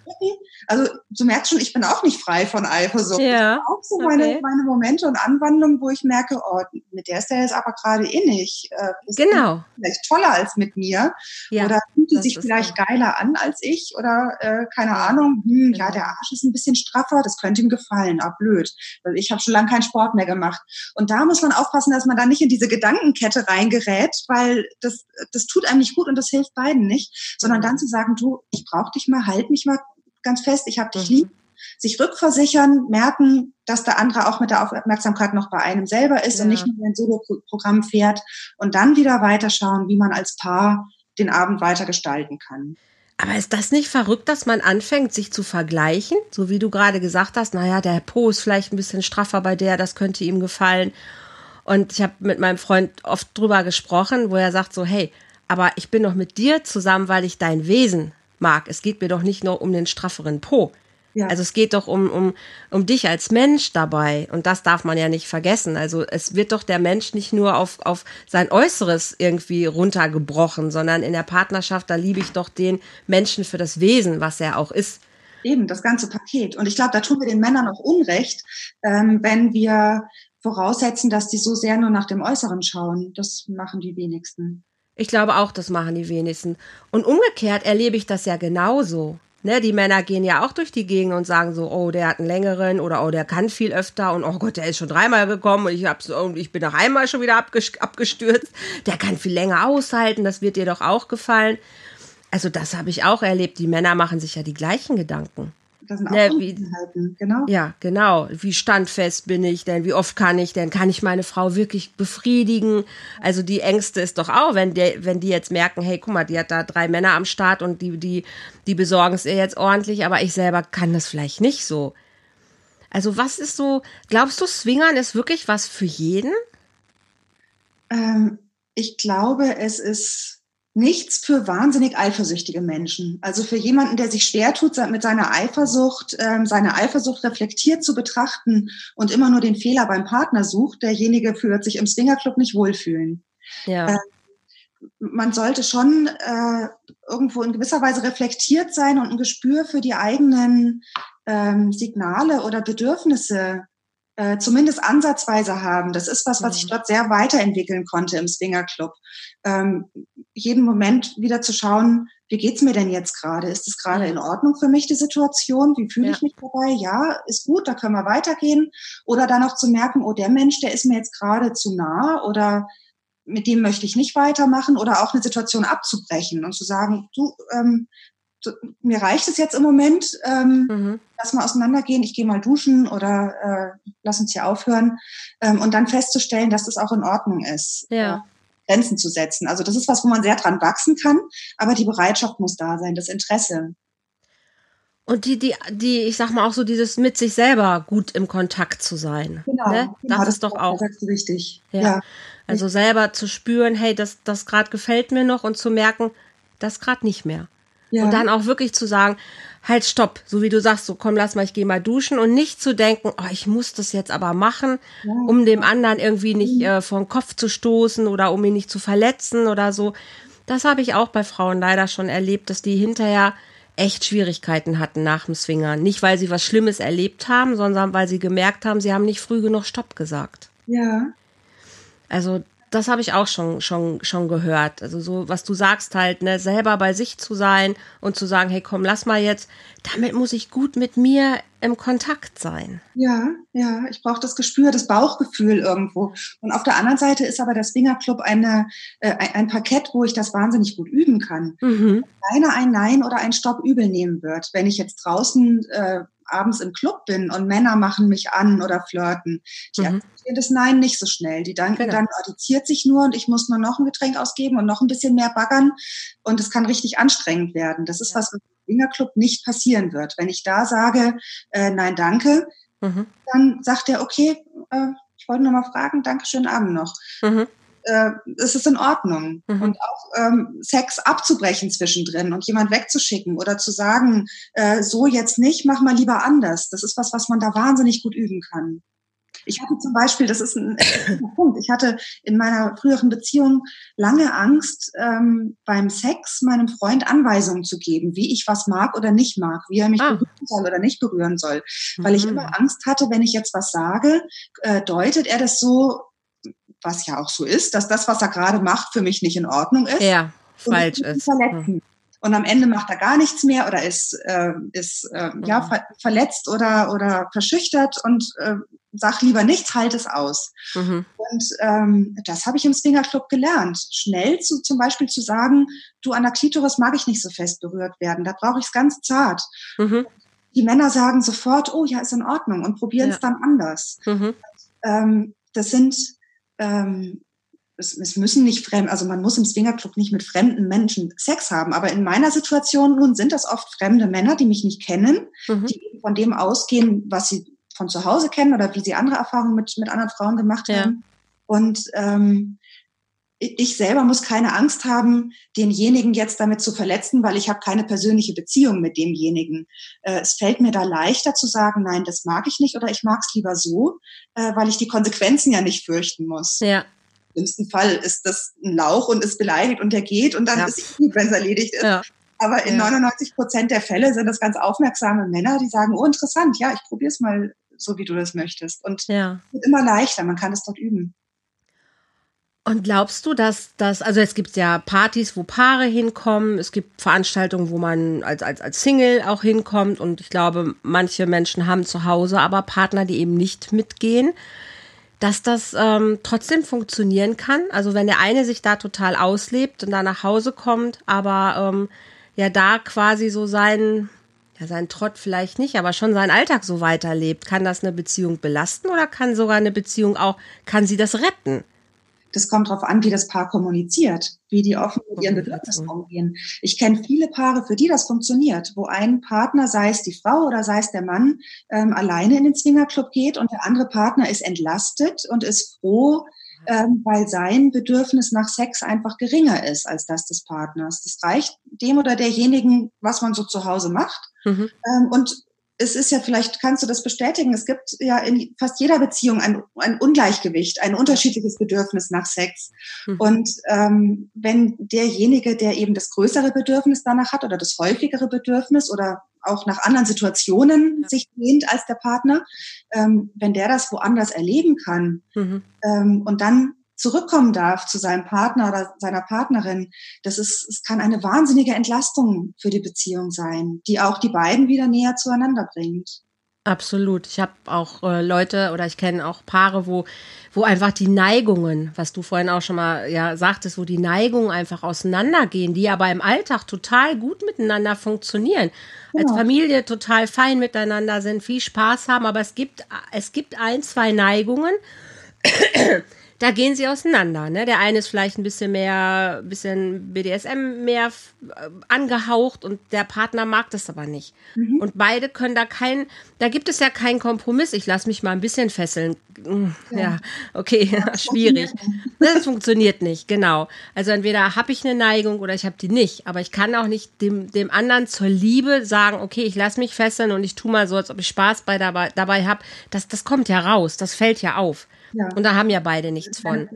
S2: Also du merkst schon, ich bin auch nicht frei von Eifersucht. Ja. Ich auch so okay. meine, meine Momente und Anwandlungen, wo ich merke, oh, mit der ist der jetzt aber gerade innig. Äh,
S1: genau.
S2: Vielleicht toller als mit mir. Ja, oder fühlt die sich vielleicht so. geiler an als ich oder äh, keine Ahnung. Hm, genau. Ja, der Arsch ist ein bisschen straffer, das könnte ihm gefallen. Ah, blöd. Weil ich habe schon lange keinen Sport mehr gemacht. Und da muss man aufpassen, dass man da nicht in diese Gedanken Gedankenkette reingerät, weil das, das tut einem nicht gut und das hilft beiden nicht, sondern dann zu sagen, du, ich brauche dich mal, halt mich mal ganz fest, ich habe dich mhm. lieb, sich rückversichern, merken, dass der andere auch mit der Aufmerksamkeit noch bei einem selber ist ja. und nicht nur ein Solo-Programm fährt und dann wieder weiterschauen, wie man als Paar den Abend weiter gestalten kann.
S1: Aber ist das nicht verrückt, dass man anfängt, sich zu vergleichen? So wie du gerade gesagt hast, naja, der Po ist vielleicht ein bisschen straffer bei der, das könnte ihm gefallen. Und ich habe mit meinem Freund oft drüber gesprochen, wo er sagt so, hey, aber ich bin doch mit dir zusammen, weil ich dein Wesen mag. Es geht mir doch nicht nur um den strafferen Po. Ja. Also es geht doch um, um, um dich als Mensch dabei. Und das darf man ja nicht vergessen. Also es wird doch der Mensch nicht nur auf, auf sein Äußeres irgendwie runtergebrochen, sondern in der Partnerschaft, da liebe ich doch den Menschen für das Wesen, was er auch ist.
S2: Eben, das ganze Paket. Und ich glaube, da tun wir den Männern auch Unrecht, ähm, wenn wir voraussetzen, dass die so sehr nur nach dem Äußeren schauen. Das machen die wenigsten.
S1: Ich glaube auch, das machen die wenigsten. Und umgekehrt erlebe ich das ja genauso. Ne, die Männer gehen ja auch durch die Gegend und sagen so, oh, der hat einen längeren oder oh, der kann viel öfter und oh Gott, der ist schon dreimal gekommen und ich, hab's, und ich bin noch einmal schon wieder abgestürzt. Der kann viel länger aushalten, das wird dir doch auch gefallen. Also das habe ich auch erlebt. Die Männer machen sich ja die gleichen Gedanken. Das sind auch ne, wie, genau. Ja, genau. Wie standfest bin ich denn? Wie oft kann ich denn? Kann ich meine Frau wirklich befriedigen? Also die Ängste ist doch auch, wenn, der, wenn die jetzt merken, hey, guck mal, die hat da drei Männer am Start und die, die, die besorgen es ihr jetzt ordentlich, aber ich selber kann das vielleicht nicht so. Also was ist so, glaubst du, Swingern ist wirklich was für jeden?
S2: Ähm, ich glaube, es ist nichts für wahnsinnig eifersüchtige Menschen. Also für jemanden, der sich schwer tut, mit seiner Eifersucht, ähm, seine Eifersucht reflektiert zu betrachten und immer nur den Fehler beim Partner sucht, derjenige wird sich im Swingerclub nicht wohlfühlen. Ja. Äh, man sollte schon äh, irgendwo in gewisser Weise reflektiert sein und ein Gespür für die eigenen ähm, Signale oder Bedürfnisse äh, zumindest ansatzweise haben. Das ist was, was ich mhm. dort sehr weiterentwickeln konnte im Swinger Club. Ähm, jeden Moment wieder zu schauen, wie geht's mir denn jetzt gerade? Ist es gerade in Ordnung für mich, die Situation? Wie fühle ja. ich mich dabei? Ja, ist gut, da können wir weitergehen. Oder dann auch zu merken, oh, der Mensch, der ist mir jetzt gerade zu nah oder mit dem möchte ich nicht weitermachen oder auch eine Situation abzubrechen und zu sagen, du, ähm, mir reicht es jetzt im Moment, ähm, mhm. lass mal auseinandergehen, ich gehe mal duschen oder äh, lass uns hier aufhören ähm, und dann festzustellen, dass das auch in Ordnung ist. Ja. Grenzen zu setzen. Also das ist was, wo man sehr dran wachsen kann, aber die Bereitschaft muss da sein, das Interesse.
S1: Und die, die, die, ich sag mal auch so dieses mit sich selber gut im Kontakt zu sein. Genau, ne? das, genau, ist doch auch. Das
S2: richtig.
S1: Ja. ja. Also selber zu spüren, hey, das, das gerade gefällt mir noch und zu merken, das gerade nicht mehr. Ja. Und dann auch wirklich zu sagen, halt stopp, so wie du sagst, so komm, lass mal, ich gehe mal duschen und nicht zu denken, oh, ich muss das jetzt aber machen, ja. um dem anderen irgendwie nicht mhm. äh, vor den Kopf zu stoßen oder um ihn nicht zu verletzen oder so. Das habe ich auch bei Frauen leider schon erlebt, dass die hinterher echt Schwierigkeiten hatten nach dem Swingern. Nicht, weil sie was Schlimmes erlebt haben, sondern weil sie gemerkt haben, sie haben nicht früh genug Stopp gesagt.
S2: Ja.
S1: Also das habe ich auch schon, schon, schon gehört. Also so, was du sagst halt, ne, selber bei sich zu sein und zu sagen, hey komm, lass mal jetzt, damit muss ich gut mit mir im Kontakt sein.
S2: Ja, ja, ich brauche das Gespür, das Bauchgefühl irgendwo. Und auf der anderen Seite ist aber der Swingerclub eine, äh, ein Parkett, wo ich das wahnsinnig gut üben kann. Mhm. Keiner ein Nein oder ein Stopp übel nehmen wird. Wenn ich jetzt draußen äh, abends im Club bin und Männer machen mich an oder flirten, die mhm. akzeptieren das Nein nicht so schnell. Die denken genau. dann, addiziert sich nur und ich muss nur noch ein Getränk ausgeben und noch ein bisschen mehr baggern und es kann richtig anstrengend werden. Das ist ja. was, was im Swingerclub nicht passieren wird. Wenn ich da sage, äh, nein, danke, mhm. dann sagt er, okay, äh, ich wollte nur mal fragen, danke, schönen Abend noch. Mhm äh, es ist in Ordnung. Mhm. Und auch ähm, Sex abzubrechen zwischendrin und jemand wegzuschicken oder zu sagen, äh, so jetzt nicht, mach mal lieber anders. Das ist was, was man da wahnsinnig gut üben kann. Ich hatte zum Beispiel, das ist ein, Punkt, ich hatte in meiner früheren Beziehung lange Angst, ähm, beim Sex meinem Freund Anweisungen zu geben, wie ich was mag oder nicht mag, wie er mich ah. berühren soll oder nicht berühren soll. Weil ich mhm. immer Angst hatte, wenn ich jetzt was sage, äh, deutet er das so, was ja auch so ist, dass das, was er gerade macht, für mich nicht in Ordnung ist.
S1: Ja, falsch ist.
S2: Verletzen. Mhm. Und am Ende macht er gar nichts mehr oder ist, äh, ist äh, mhm. ja, ver verletzt oder, oder verschüchtert und äh, sag lieber nichts, halt es aus. Mhm. Und ähm, das habe ich im Swingerclub gelernt. Schnell zu, zum Beispiel zu sagen, du an der Klitoris mag ich nicht so fest berührt werden, da brauche ich es ganz zart. Mhm. Die Männer sagen sofort, oh ja, ist in Ordnung und probieren es ja. dann anders. Mhm. Ähm, das sind ähm, es, es müssen nicht fremd, also man muss im Swingerclub nicht mit fremden Menschen Sex haben, aber in meiner Situation nun sind das oft fremde Männer, die mich nicht kennen, mhm. die von dem ausgehen, was sie von zu Hause kennen oder wie sie andere Erfahrungen mit, mit anderen Frauen gemacht ja. haben. Und ähm, ich selber muss keine Angst haben, denjenigen jetzt damit zu verletzen, weil ich habe keine persönliche Beziehung mit demjenigen. Äh, es fällt mir da leichter zu sagen, nein, das mag ich nicht oder ich mag es lieber so, äh, weil ich die Konsequenzen ja nicht fürchten muss.
S1: Ja.
S2: Im schlimmsten Fall ist das ein Lauch und ist beleidigt und der geht und dann ja. ist es gut, wenn es erledigt ist. Ja. Aber in ja. 99 Prozent der Fälle sind das ganz aufmerksame Männer, die sagen, oh interessant, ja, ich probiere es mal so, wie du das möchtest. Und ja. es wird immer leichter, man kann es dort üben.
S1: Und glaubst du, dass das, also es gibt ja Partys, wo Paare hinkommen, es gibt Veranstaltungen, wo man als, als, als Single auch hinkommt und ich glaube, manche Menschen haben zu Hause aber Partner, die eben nicht mitgehen, dass das ähm, trotzdem funktionieren kann. Also wenn der eine sich da total auslebt und da nach Hause kommt, aber ähm, ja da quasi so sein, ja sein Trott vielleicht nicht, aber schon seinen Alltag so weiterlebt, kann das eine Beziehung belasten oder kann sogar eine Beziehung auch, kann sie das retten?
S2: Das kommt darauf an, wie das Paar kommuniziert, wie die offen mit ihren Bedürfnissen umgehen. Ich kenne viele Paare, für die das funktioniert, wo ein Partner, sei es die Frau oder sei es der Mann, ähm, alleine in den Swingerclub geht und der andere Partner ist entlastet und ist froh, ähm, weil sein Bedürfnis nach Sex einfach geringer ist als das des Partners. Das reicht dem oder derjenigen, was man so zu Hause macht. Mhm. Ähm, und es ist ja vielleicht, kannst du das bestätigen, es gibt ja in fast jeder Beziehung ein, ein Ungleichgewicht, ein unterschiedliches Bedürfnis nach Sex. Mhm. Und ähm, wenn derjenige, der eben das größere Bedürfnis danach hat oder das häufigere Bedürfnis oder auch nach anderen Situationen ja. sich lehnt als der Partner, ähm, wenn der das woanders erleben kann mhm. ähm, und dann zurückkommen darf zu seinem Partner oder seiner Partnerin, das ist, es kann eine wahnsinnige Entlastung für die Beziehung sein, die auch die beiden wieder näher zueinander bringt.
S1: Absolut. Ich habe auch äh, Leute oder ich kenne auch Paare, wo, wo einfach die Neigungen, was du vorhin auch schon mal ja sagtest, wo die Neigungen einfach auseinandergehen, die aber im Alltag total gut miteinander funktionieren. Ja. Als Familie total fein miteinander sind, viel Spaß haben, aber es gibt, es gibt ein, zwei Neigungen, da gehen sie auseinander. Ne? Der eine ist vielleicht ein bisschen mehr, bisschen BDSM mehr äh, angehaucht und der Partner mag das aber nicht. Mhm. Und beide können da kein, da gibt es ja keinen Kompromiss. Ich lasse mich mal ein bisschen fesseln. Hm, ja, ja okay, ja, schwierig. Das funktioniert nicht, genau. Also entweder habe ich eine Neigung oder ich habe die nicht. Aber ich kann auch nicht dem, dem anderen zur Liebe sagen, okay, ich lasse mich fesseln und ich tue mal so, als ob ich Spaß bei dabei, dabei habe. Das, das kommt ja raus, das fällt ja auf. Ja. Und da haben ja beide nichts von.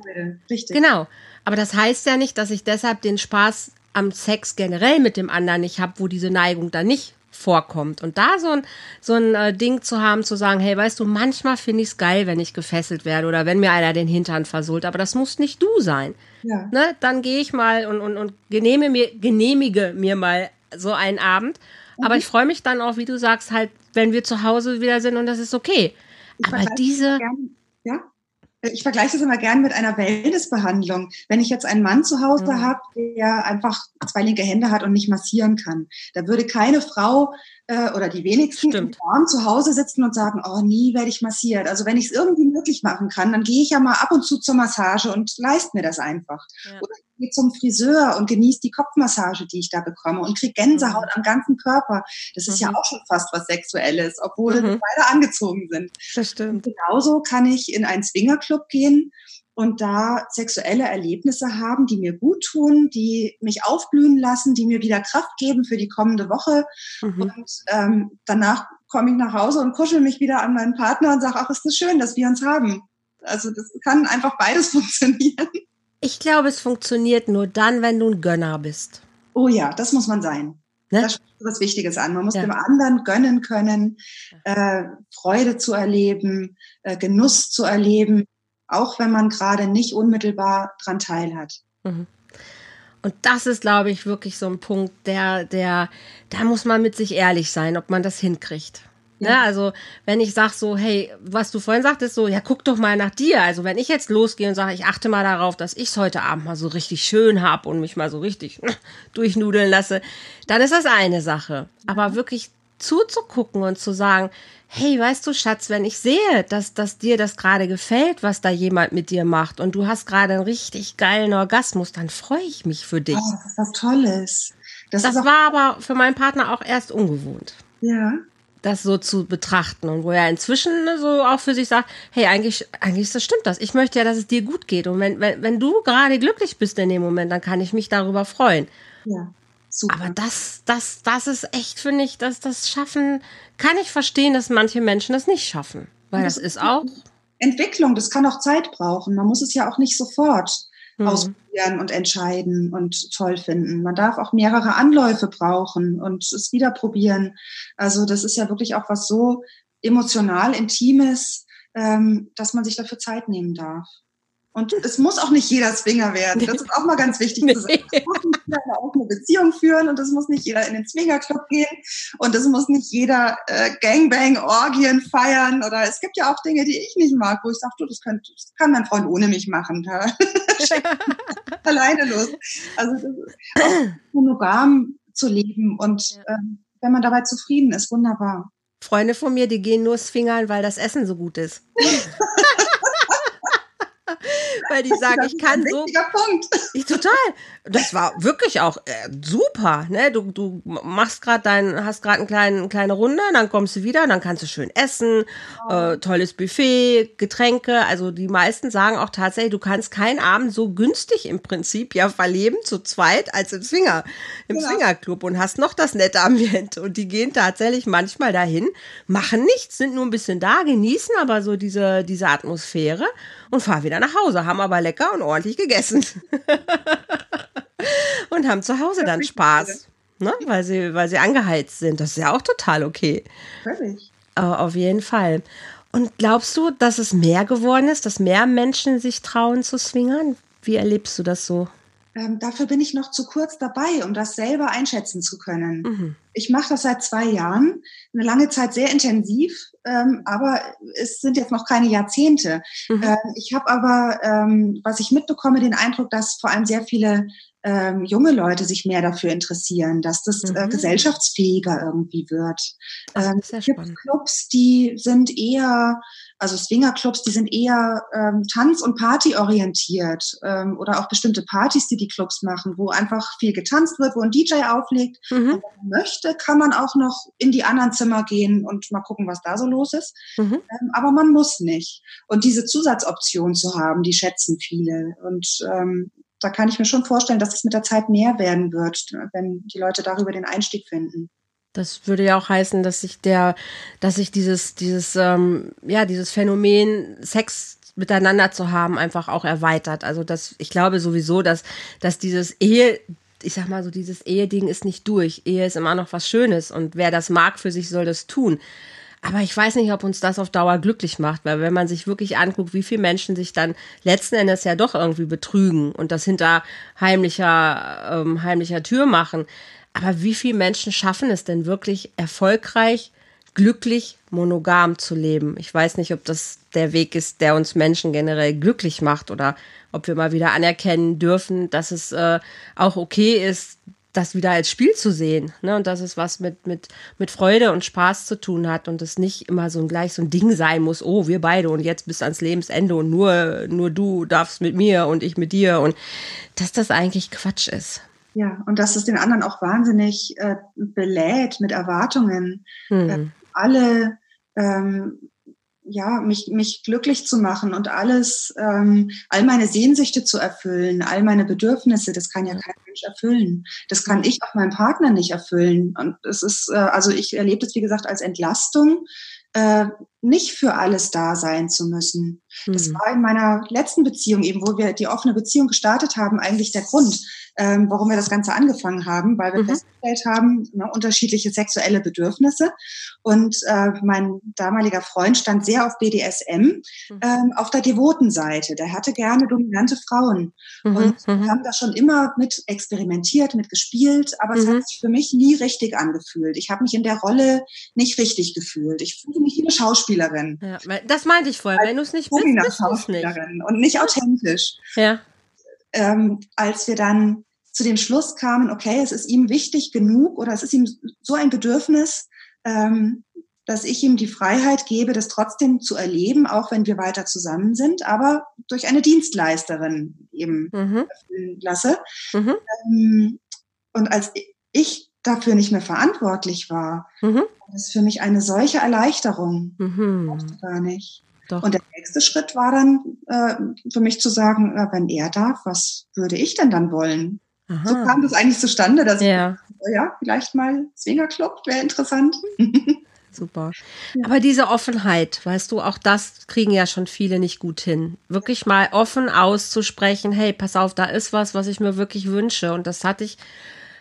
S1: Richtig. Genau. Aber das heißt ja nicht, dass ich deshalb den Spaß am Sex generell mit dem anderen nicht habe, wo diese Neigung dann nicht vorkommt. Und da so ein, so ein äh, Ding zu haben, zu sagen, hey, weißt du, manchmal finde ich es geil, wenn ich gefesselt werde oder wenn mir einer den Hintern versohlt, aber das muss nicht du sein. Ja. Ne? Dann gehe ich mal und, und, und genehmige, mir, genehmige mir mal so einen Abend. Mhm. Aber ich freue mich dann auch, wie du sagst, halt, wenn wir zu Hause wieder sind und das ist okay. Ich aber diese.
S2: Gern, ja? Ich vergleiche das immer gern mit einer Wellnessbehandlung. Wenn ich jetzt einen Mann zu Hause mhm. habe, der einfach zwei linke Hände hat und nicht massieren kann, da würde keine Frau äh, oder die wenigsten Stimmt. im zu Hause sitzen und sagen, oh, nie werde ich massiert. Also wenn ich es irgendwie möglich machen kann, dann gehe ich ja mal ab und zu zur Massage und leist mir das einfach. Ja. Oder ich gehe zum Friseur und genieße die Kopfmassage, die ich da bekomme und kriege Gänsehaut mhm. am ganzen Körper. Das ist mhm. ja auch schon fast was Sexuelles, obwohl mhm. beide angezogen sind.
S1: Das stimmt.
S2: Und genauso kann ich in einen Swingerclub gehen und da sexuelle Erlebnisse haben, die mir gut tun, die mich aufblühen lassen, die mir wieder Kraft geben für die kommende Woche. Mhm. Und ähm, danach komme ich nach Hause und kuschel mich wieder an meinen Partner und sage, ach, ist das schön, dass wir uns haben. Also das kann einfach beides funktionieren.
S1: Ich glaube, es funktioniert nur dann, wenn du ein Gönner bist.
S2: Oh ja, das muss man sein. Ne? Das ist was Wichtiges an. Man muss ja. dem anderen gönnen können, äh, Freude zu erleben, äh, Genuss zu erleben, auch wenn man gerade nicht unmittelbar dran teilhat. Mhm.
S1: Und das ist, glaube ich, wirklich so ein Punkt, der, der, da muss man mit sich ehrlich sein, ob man das hinkriegt. Ja. Ne? Also, wenn ich sage so, hey, was du vorhin sagtest, so, ja, guck doch mal nach dir. Also, wenn ich jetzt losgehe und sage, ich achte mal darauf, dass ich es heute Abend mal so richtig schön habe und mich mal so richtig durchnudeln lasse, dann ist das eine Sache. Aber wirklich zuzugucken und zu sagen, hey, weißt du, Schatz, wenn ich sehe, dass, dass dir das gerade gefällt, was da jemand mit dir macht und du hast gerade einen richtig geilen Orgasmus, dann freue ich mich für dich. Oh,
S2: das ist was Tolles.
S1: Das, das war aber für meinen Partner auch erst ungewohnt.
S2: Ja.
S1: Das so zu betrachten und wo er inzwischen so auch für sich sagt, hey, eigentlich, eigentlich das stimmt das. Ich möchte ja, dass es dir gut geht. Und wenn, wenn, wenn du gerade glücklich bist in dem Moment, dann kann ich mich darüber freuen.
S2: Ja.
S1: Super. Aber das, das, das ist echt, finde ich, dass das schaffen, kann ich verstehen, dass manche Menschen das nicht schaffen. Weil das, das ist auch.
S2: Entwicklung, das kann auch Zeit brauchen. Man muss es ja auch nicht sofort mhm. ausprobieren und entscheiden und toll finden. Man darf auch mehrere Anläufe brauchen und es wieder probieren. Also das ist ja wirklich auch was so emotional Intimes, ähm, dass man sich dafür Zeit nehmen darf. Und es muss auch nicht jeder Swinger werden. Das ist auch mal ganz wichtig nee. zu sagen. Es muss nicht jeder eine offene Beziehung führen und es muss nicht jeder in den Swingerclub gehen und es muss nicht jeder äh, Gangbang, Orgien feiern oder es gibt ja auch Dinge, die ich nicht mag, wo ich sage, du, das, könnt, das kann mein Freund ohne mich machen. Alleine los. Also das ist auch monogam zu leben und ähm, wenn man dabei zufrieden ist, wunderbar.
S1: Freunde von mir, die gehen nur swingern, weil das Essen so gut ist. weil die sagen, ich kann so.
S2: Punkt.
S1: Ich, total. Das war wirklich auch äh, super. Ne? Du, du machst gerade dein, hast gerade eine kleine, kleine Runde, dann kommst du wieder, dann kannst du schön essen, oh. äh, tolles Buffet, Getränke. Also die meisten sagen auch tatsächlich, du kannst keinen Abend so günstig im Prinzip ja verleben zu zweit als im Swinger, im genau. Swingerclub und hast noch das nette Ambiente. Und die gehen tatsächlich manchmal dahin, machen nichts, sind nur ein bisschen da, genießen aber so diese, diese Atmosphäre und fahren wieder nach Hause, haben aber lecker und ordentlich gegessen. und haben zu Hause dann Spaß. Ne? Weil, sie, weil sie angeheizt sind. Das ist ja auch total okay.
S2: Völlig.
S1: auf jeden Fall. Und glaubst du, dass es mehr geworden ist, dass mehr Menschen sich trauen zu swingern? Wie erlebst du das so?
S2: Ähm, dafür bin ich noch zu kurz dabei, um das selber einschätzen zu können. Mhm. Ich mache das seit zwei Jahren, eine lange Zeit sehr intensiv, ähm, aber es sind jetzt noch keine Jahrzehnte. Mhm. Ähm, ich habe aber, ähm, was ich mitbekomme, den Eindruck, dass vor allem sehr viele ähm, junge Leute sich mehr dafür interessieren, dass das äh, mhm. äh, gesellschaftsfähiger irgendwie wird. Ähm, es gibt Clubs, die sind eher also Swingerclubs, die sind eher ähm, Tanz- und Party-orientiert ähm, oder auch bestimmte Partys, die die Clubs machen, wo einfach viel getanzt wird, wo ein DJ auflegt. Mhm. wenn man möchte, kann man auch noch in die anderen Zimmer gehen und mal gucken, was da so los ist. Mhm. Ähm, aber man muss nicht. Und diese Zusatzoption zu haben, die schätzen viele. Und ähm, da kann ich mir schon vorstellen, dass es mit der Zeit mehr werden wird, wenn die Leute darüber den Einstieg finden.
S1: Das würde ja auch heißen, dass sich der, dass sich dieses, dieses, ähm, ja, dieses Phänomen Sex miteinander zu haben einfach auch erweitert. Also das, ich glaube sowieso, dass, dass dieses Ehe, ich sag mal so, dieses Eheding ist nicht durch. Ehe ist immer noch was Schönes und wer das mag für sich soll das tun. Aber ich weiß nicht, ob uns das auf Dauer glücklich macht, weil wenn man sich wirklich anguckt, wie viele Menschen sich dann letzten Endes ja doch irgendwie betrügen und das hinter heimlicher, ähm, heimlicher Tür machen, aber wie viele Menschen schaffen es denn wirklich erfolgreich, glücklich, monogam zu leben? Ich weiß nicht, ob das der Weg ist, der uns Menschen generell glücklich macht oder ob wir mal wieder anerkennen dürfen, dass es äh, auch okay ist, das wieder als Spiel zu sehen. Ne? Und dass es was mit, mit, mit Freude und Spaß zu tun hat und es nicht immer so ein gleich so ein Ding sein muss, oh, wir beide und jetzt bis ans Lebensende und nur, nur du darfst mit mir und ich mit dir und dass das eigentlich Quatsch ist.
S2: Ja, und dass es den anderen auch wahnsinnig äh, belädt mit Erwartungen. Mhm. Äh, alle, ähm, ja, mich, mich glücklich zu machen und alles, ähm, all meine Sehnsüchte zu erfüllen, all meine Bedürfnisse, das kann ja kein Mensch erfüllen. Das kann ich auch meinem Partner nicht erfüllen. Und es ist, äh, also ich erlebe das, wie gesagt, als Entlastung, äh, nicht für alles da sein zu müssen. Mhm. Das war in meiner letzten Beziehung eben, wo wir die offene Beziehung gestartet haben, eigentlich der Grund ähm, warum wir das Ganze angefangen haben, weil wir mhm. festgestellt haben, ne, unterschiedliche sexuelle Bedürfnisse. Und äh, mein damaliger Freund stand sehr auf BDSM, mhm. ähm, auf der devoten Seite. Der hatte gerne dominante Frauen. Mhm. Und wir mhm. haben da schon immer mit experimentiert, mit gespielt, aber es hat mhm. sich für mich nie richtig angefühlt. Ich habe mich in der Rolle nicht richtig gefühlt. Ich fühlte mich wie eine Schauspielerin.
S1: Ja, das meinte ich vorher. Wenn du es nicht bist, bist
S2: es nicht. Und nicht authentisch. Ja. Ähm, als wir dann zu dem Schluss kamen, okay, es ist ihm wichtig genug oder es ist ihm so ein Bedürfnis, ähm, dass ich ihm die Freiheit gebe, das trotzdem zu erleben, auch wenn wir weiter zusammen sind, aber durch eine Dienstleisterin eben mhm. lasse. Mhm. Ähm, und als ich dafür nicht mehr verantwortlich war, mhm. das ist für mich eine solche Erleichterung. Mhm. Gar nicht. Doch. Und der nächste Schritt war dann äh, für mich zu sagen, äh, wenn er darf, was würde ich denn dann wollen? Aha. So kam das eigentlich zustande, dass ja, ich, ja vielleicht mal Swingerclub wäre interessant.
S1: Super. Aber diese Offenheit, weißt du, auch das kriegen ja schon viele nicht gut hin. Wirklich mal offen auszusprechen, hey, pass auf, da ist was, was ich mir wirklich wünsche. Und das hatte ich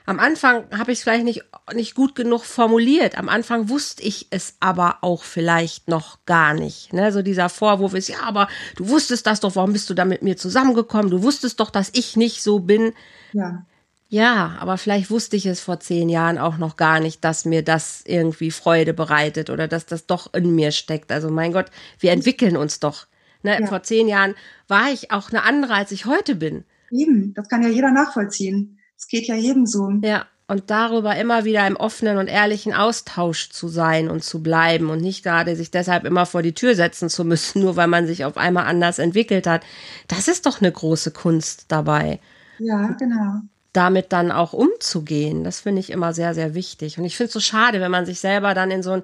S1: am Anfang habe ich es vielleicht nicht, nicht gut genug formuliert. Am Anfang wusste ich es aber auch vielleicht noch gar nicht. Ne? So dieser Vorwurf ist, ja, aber du wusstest das doch, warum bist du da mit mir zusammengekommen? Du wusstest doch, dass ich nicht so bin. Ja. Ja, aber vielleicht wusste ich es vor zehn Jahren auch noch gar nicht, dass mir das irgendwie Freude bereitet oder dass das doch in mir steckt. Also mein Gott, wir entwickeln uns doch. Ne? Ja. Vor zehn Jahren war ich auch eine andere, als ich heute bin.
S2: Eben, das kann ja jeder nachvollziehen. Es geht ja jedem so.
S1: Ja, und darüber immer wieder im offenen und ehrlichen Austausch zu sein und zu bleiben und nicht gerade sich deshalb immer vor die Tür setzen zu müssen, nur weil man sich auf einmal anders entwickelt hat. Das ist doch eine große Kunst dabei.
S2: Ja, genau.
S1: Damit dann auch umzugehen, das finde ich immer sehr, sehr wichtig. Und ich finde es so schade, wenn man sich selber dann in so ein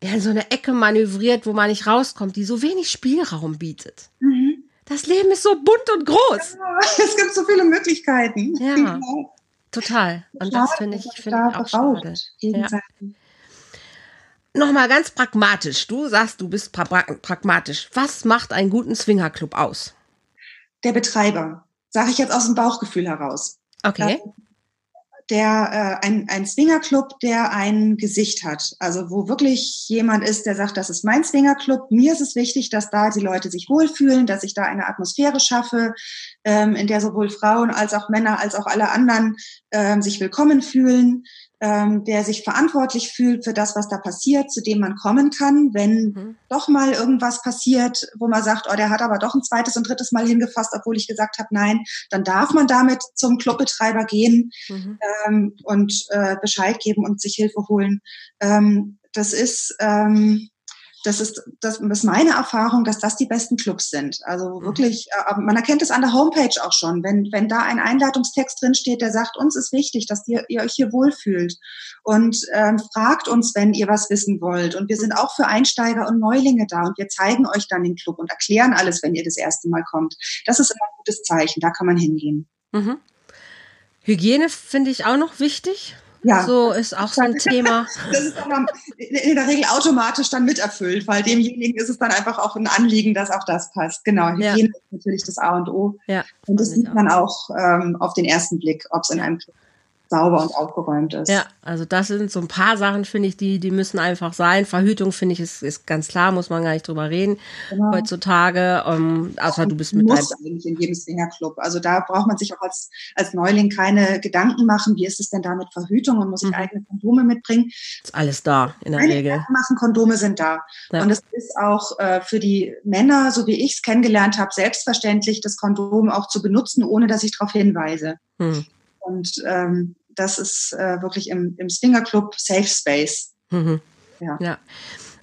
S1: in so eine Ecke manövriert, wo man nicht rauskommt, die so wenig Spielraum bietet. Mhm. Das Leben ist so bunt und groß.
S2: Ja, es gibt so viele Möglichkeiten.
S1: Ja, genau. total. Und das finde ich, find ich auch schade. Ja. Nochmal ganz pragmatisch. Du sagst, du bist pra pragmatisch. Was macht einen guten Swingerclub aus?
S2: Der Betreiber. Sage ich jetzt aus dem Bauchgefühl heraus.
S1: Okay
S2: der äh, ein, ein Swingerclub, der ein Gesicht hat. Also wo wirklich jemand ist, der sagt, das ist mein Swingerclub. Mir ist es wichtig, dass da die Leute sich wohlfühlen, dass ich da eine Atmosphäre schaffe, ähm, in der sowohl Frauen als auch Männer als auch alle anderen ähm, sich willkommen fühlen. Ähm, der sich verantwortlich fühlt für das, was da passiert, zu dem man kommen kann, wenn mhm. doch mal irgendwas passiert, wo man sagt, oh, der hat aber doch ein zweites und drittes Mal hingefasst, obwohl ich gesagt habe, nein, dann darf man damit zum Clubbetreiber gehen mhm. ähm, und äh, Bescheid geben und sich Hilfe holen. Ähm, das ist ähm, das ist, das ist meine Erfahrung, dass das die besten Clubs sind. Also mhm. wirklich, äh, man erkennt es an der Homepage auch schon, wenn, wenn da ein Einladungstext drin steht, der sagt, uns ist wichtig, dass ihr, ihr euch hier wohlfühlt und ähm, fragt uns, wenn ihr was wissen wollt. Und wir sind auch für Einsteiger und Neulinge da und wir zeigen euch dann den Club und erklären alles, wenn ihr das erste Mal kommt. Das ist immer ein gutes Zeichen, da kann man hingehen.
S1: Mhm. Hygiene finde ich auch noch wichtig. Ja. So ist auch so ein Thema.
S2: Das ist dann in der Regel automatisch dann miterfüllt, weil demjenigen ist es dann einfach auch ein Anliegen, dass auch das passt. Genau, Hygiene ja. ist natürlich das A und O. Ja, und das sieht man auch ähm, auf den ersten Blick, ob es in einem Club sauber und aufgeräumt ist.
S1: Ja, also das sind so ein paar Sachen, finde ich, die, die müssen einfach sein. Verhütung, finde ich, ist, ist ganz klar, muss man gar nicht drüber reden genau. heutzutage. Um, außer du bist mit
S2: muss deinem eigentlich in jedem Swingerclub. Also da braucht man sich auch als, als Neuling keine Gedanken machen, wie ist es denn da mit Verhütung und muss ich mhm. eigene Kondome mitbringen?
S1: Ist alles da in der keine Regel.
S2: Machen, Kondome sind da. Ja. Und es ist auch äh, für die Männer, so wie ich es kennengelernt habe, selbstverständlich, das Kondom auch zu benutzen, ohne dass ich darauf hinweise. Mhm. Und ähm, das ist äh, wirklich im, im Swingerclub Safe Space.
S1: Mhm. Ja. ja.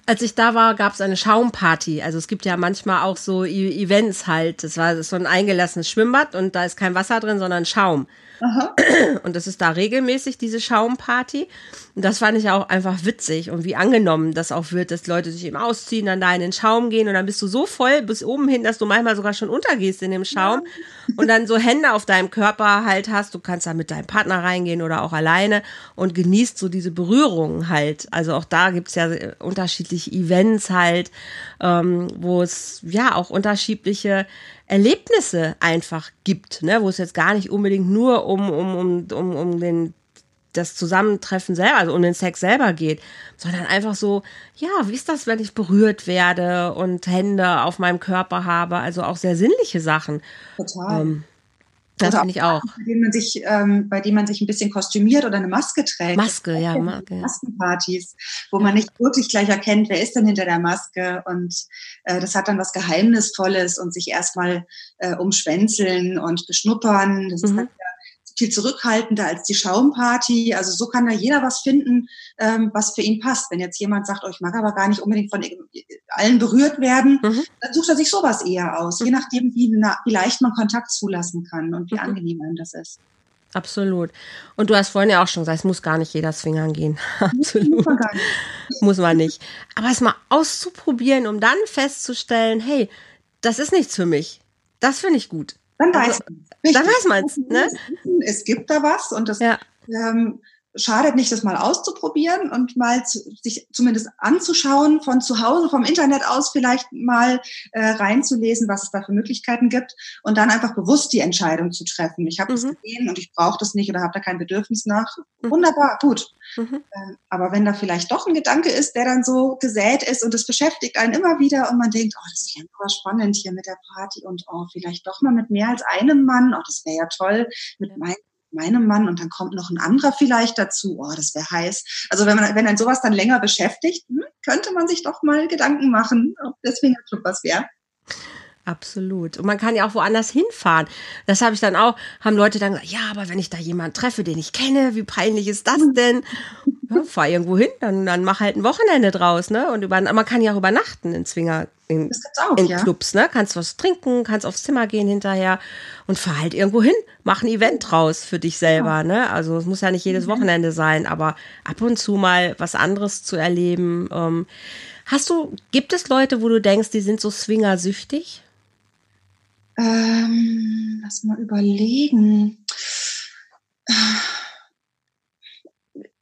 S1: Als ich da war, gab es eine Schaumparty. Also es gibt ja manchmal auch so e Events halt. Das war so ein eingelassenes Schwimmbad und da ist kein Wasser drin, sondern Schaum. Aha. Und das ist da regelmäßig, diese Schaumparty. Und das fand ich auch einfach witzig und wie angenommen das auch wird, dass Leute sich eben ausziehen, dann da in den Schaum gehen und dann bist du so voll bis oben hin, dass du manchmal sogar schon untergehst in dem Schaum ja. und dann so Hände auf deinem Körper halt hast. Du kannst da mit deinem Partner reingehen oder auch alleine und genießt so diese Berührungen halt. Also auch da gibt's ja unterschiedliche Events halt, ähm, wo es ja auch unterschiedliche Erlebnisse einfach gibt, ne? wo es jetzt gar nicht unbedingt nur um, um, um, um, um den das Zusammentreffen selber, also um den Sex selber geht, sondern einfach so, ja, wie ist das, wenn ich berührt werde und Hände auf meinem Körper habe, also auch sehr sinnliche Sachen. Total. Ähm, das finde ich auch.
S2: Bei denen man sich, ähm, bei denen man sich ein bisschen kostümiert oder eine Maske trägt.
S1: Maske, ja, Maske.
S2: Maskenpartys, wo ja. man nicht wirklich gleich erkennt, wer ist denn hinter der Maske. Und äh, das hat dann was Geheimnisvolles und sich erstmal äh, umschwänzeln und beschnuppern. Das mhm. ist viel zurückhaltender als die Schaumparty. Also so kann da jeder was finden, ähm, was für ihn passt. Wenn jetzt jemand sagt, oh, ich mag aber gar nicht unbedingt von allen berührt werden, mhm. dann sucht er sich sowas eher aus, mhm. je nachdem, wie, na, wie leicht man Kontakt zulassen kann und wie mhm. angenehm einem das ist.
S1: Absolut. Und du hast vorhin ja auch schon gesagt, es muss gar nicht jeder Swingern gehen. Absolut. Muss muss man nicht. Aber es mal auszuprobieren, um dann festzustellen, hey, das ist nichts für mich. Das finde ich gut.
S2: Dann weiß
S1: also, man Dann weiß man es. Ne?
S2: Es gibt da was und das ja. ähm, schadet nicht, das mal auszuprobieren und mal zu, sich zumindest anzuschauen, von zu Hause, vom Internet aus vielleicht mal äh, reinzulesen, was es da für Möglichkeiten gibt und dann einfach bewusst die Entscheidung zu treffen. Ich habe mhm. das gesehen und ich brauche das nicht oder habe da kein Bedürfnis nach. Mhm. Wunderbar, gut. Mhm. Ähm, aber wenn da vielleicht doch ein Gedanke ist, der dann so gesät ist und es beschäftigt einen immer wieder und man denkt, oh, das wäre aber spannend hier mit der Party und oh, vielleicht doch mal mit mehr als einem Mann, oh, das wäre ja toll, mit meinen meinem Mann und dann kommt noch ein anderer vielleicht dazu. Oh, das wäre heiß. Also wenn man, wenn ein sowas dann länger beschäftigt, hm, könnte man sich doch mal Gedanken machen, ob der Swingerclub was wäre.
S1: Absolut. Und man kann ja auch woanders hinfahren. Das habe ich dann auch, haben Leute dann gesagt, ja, aber wenn ich da jemanden treffe, den ich kenne, wie peinlich ist das denn? Ja, fahr irgendwo hin, dann, dann mach halt ein Wochenende draus, ne? Und über, man kann ja auch übernachten in Zwinger, in, auch, in ja. Clubs, ne? Kannst was trinken, kannst aufs Zimmer gehen hinterher und fahr halt irgendwo hin, mach ein Event draus für dich selber, ja. ne? Also es muss ja nicht jedes mhm. Wochenende sein, aber ab und zu mal was anderes zu erleben. Ähm, hast du, gibt es Leute, wo du denkst, die sind so swingersüchtig?
S2: Ähm, lass mal überlegen.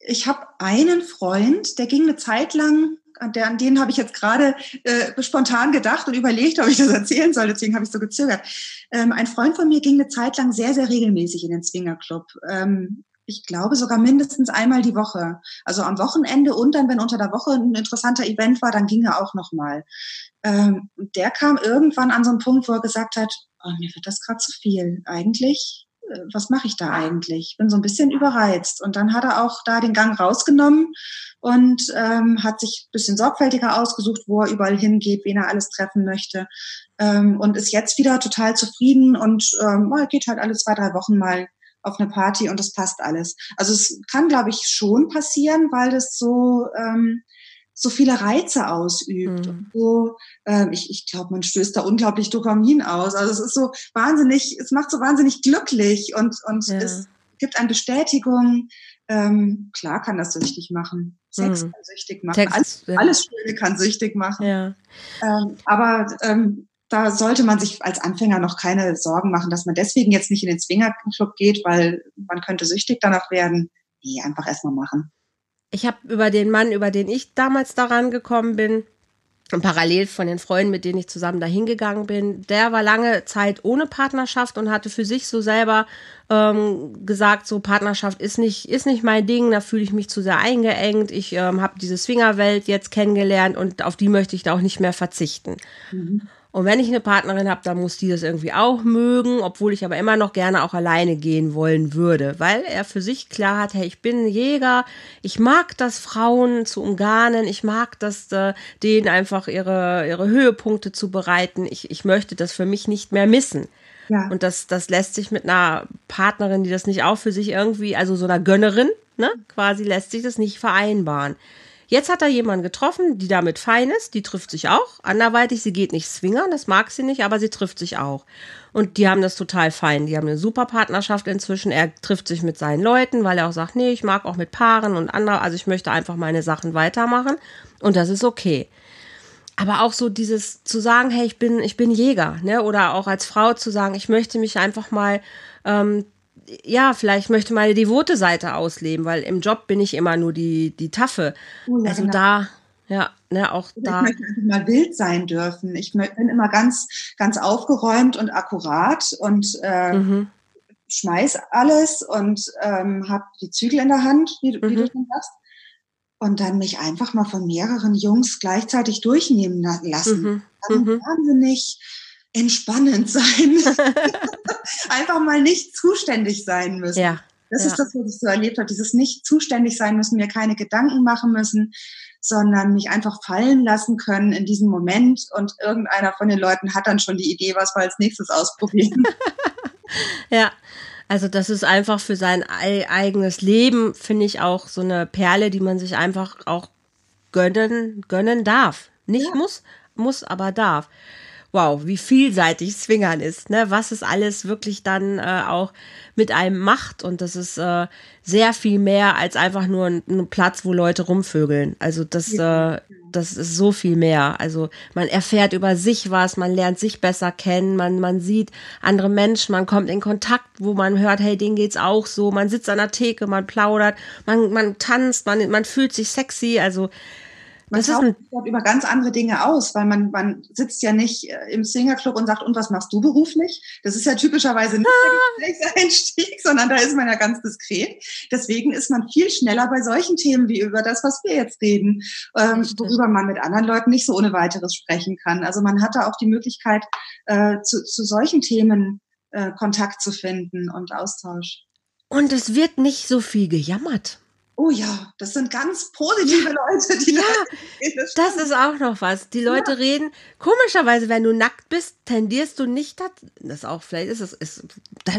S2: Ich habe einen Freund, der ging eine Zeit lang, an, der, an den habe ich jetzt gerade äh, spontan gedacht und überlegt, ob ich das erzählen soll, deswegen habe ich so gezögert. Ähm, ein Freund von mir ging eine Zeit lang sehr, sehr regelmäßig in den Swingerclub. Ähm, ich glaube sogar mindestens einmal die Woche. Also am Wochenende und dann, wenn unter der Woche ein interessanter Event war, dann ging er auch nochmal. Ähm, der kam irgendwann an so einen Punkt, wo er gesagt hat, oh, mir wird das gerade zu viel. Eigentlich äh, was mache ich da eigentlich? Ich bin so ein bisschen überreizt. Und dann hat er auch da den Gang rausgenommen und ähm, hat sich ein bisschen sorgfältiger ausgesucht, wo er überall hingeht, wen er alles treffen möchte. Ähm, und ist jetzt wieder total zufrieden und ähm, geht halt alle zwei, drei Wochen mal auf eine Party und das passt alles. Also es kann, glaube ich, schon passieren, weil das so ähm, so viele Reize ausübt. Mhm. So, äh, ich ich glaube, man stößt da unglaublich Dopamin aus. Also es ist so wahnsinnig, es macht so wahnsinnig glücklich und, und ja. es gibt eine Bestätigung. Ähm, klar kann das süchtig machen. Sex mhm. kann süchtig machen. Text, alles, ja. alles Schöne kann süchtig machen. Ja. Ähm, aber ähm, da sollte man sich als Anfänger noch keine Sorgen machen, dass man deswegen jetzt nicht in den Swingerclub geht, weil man könnte süchtig danach werden. Nee, einfach erstmal machen
S1: ich habe über den Mann, über den ich damals daran gekommen bin, und parallel von den Freunden, mit denen ich zusammen dahin gegangen bin, der war lange Zeit ohne Partnerschaft und hatte für sich so selber ähm, gesagt, so Partnerschaft ist nicht ist nicht mein Ding, da fühle ich mich zu sehr eingeengt. Ich ähm, habe diese Swingerwelt jetzt kennengelernt und auf die möchte ich da auch nicht mehr verzichten. Mhm. Und wenn ich eine Partnerin habe, dann muss die das irgendwie auch mögen, obwohl ich aber immer noch gerne auch alleine gehen wollen würde, weil er für sich klar hat, hey, ich bin Jäger, ich mag das, Frauen zu umgarnen, ich mag das, äh, denen einfach ihre, ihre Höhepunkte zu bereiten, ich, ich möchte das für mich nicht mehr missen. Ja. Und das, das lässt sich mit einer Partnerin, die das nicht auch für sich irgendwie, also so einer Gönnerin, ne, quasi lässt sich das nicht vereinbaren. Jetzt hat er jemanden getroffen, die damit fein ist, die trifft sich auch. Anderweitig, sie geht nicht swingern, das mag sie nicht, aber sie trifft sich auch. Und die haben das total fein. Die haben eine super Partnerschaft inzwischen. Er trifft sich mit seinen Leuten, weil er auch sagt, nee, ich mag auch mit Paaren und andere, also ich möchte einfach meine Sachen weitermachen. Und das ist okay aber auch so dieses zu sagen, hey, ich bin, ich bin Jäger, ne? Oder auch als Frau zu sagen, ich möchte mich einfach mal ähm, ja, vielleicht möchte meine devote Seite ausleben, weil im Job bin ich immer nur die, die Taffe. Oh, ja, also genau. da, ja, ne, auch
S2: ich
S1: da.
S2: Ich möchte einfach mal wild sein dürfen. Ich bin immer ganz, ganz aufgeräumt und akkurat und äh, mhm. schmeiß alles und ähm, habe die Zügel in der Hand, wie, mhm. wie du mhm. schon sagst. Und dann mich einfach mal von mehreren Jungs gleichzeitig durchnehmen lassen. Mhm. mhm. Wahnsinnig entspannend sein. Einfach mal nicht zuständig sein müssen. Ja. Das ja. ist das, was ich so erlebt habe. Dieses nicht zuständig sein müssen, mir keine Gedanken machen müssen, sondern mich einfach fallen lassen können in diesem Moment und irgendeiner von den Leuten hat dann schon die Idee, was wir als nächstes ausprobieren.
S1: ja. Also das ist einfach für sein eigenes Leben, finde ich auch so eine Perle, die man sich einfach auch gönnen, gönnen darf. Nicht ja. muss, muss, aber darf wow, wie vielseitig Swingern ist, ne? Was es alles wirklich dann äh, auch mit einem macht. Und das ist äh, sehr viel mehr als einfach nur ein, ein Platz, wo Leute rumvögeln. Also das, äh, das ist so viel mehr. Also man erfährt über sich was, man lernt sich besser kennen, man, man sieht andere Menschen, man kommt in Kontakt, wo man hört, hey, denen geht's auch so. Man sitzt an der Theke, man plaudert, man, man tanzt, man, man fühlt sich sexy. Also
S2: man das tauscht über ganz andere Dinge aus, weil man, man sitzt ja nicht äh, im Singerclub und sagt, und was machst du beruflich? Das ist ja typischerweise nicht der Gesprächseinstieg, sondern da ist man ja ganz diskret. Deswegen ist man viel schneller bei solchen Themen wie über das, was wir jetzt reden, ähm, worüber man mit anderen Leuten nicht so ohne weiteres sprechen kann. Also man hat da auch die Möglichkeit, äh, zu, zu solchen Themen äh, Kontakt zu finden und Austausch.
S1: Und es wird nicht so viel gejammert
S2: oh ja, das sind ganz positive. Leute, die
S1: ja, das, das ist auch noch was. Die Leute ja. reden, komischerweise, wenn du nackt bist, tendierst du nicht dazu, das auch, vielleicht ist es, ist,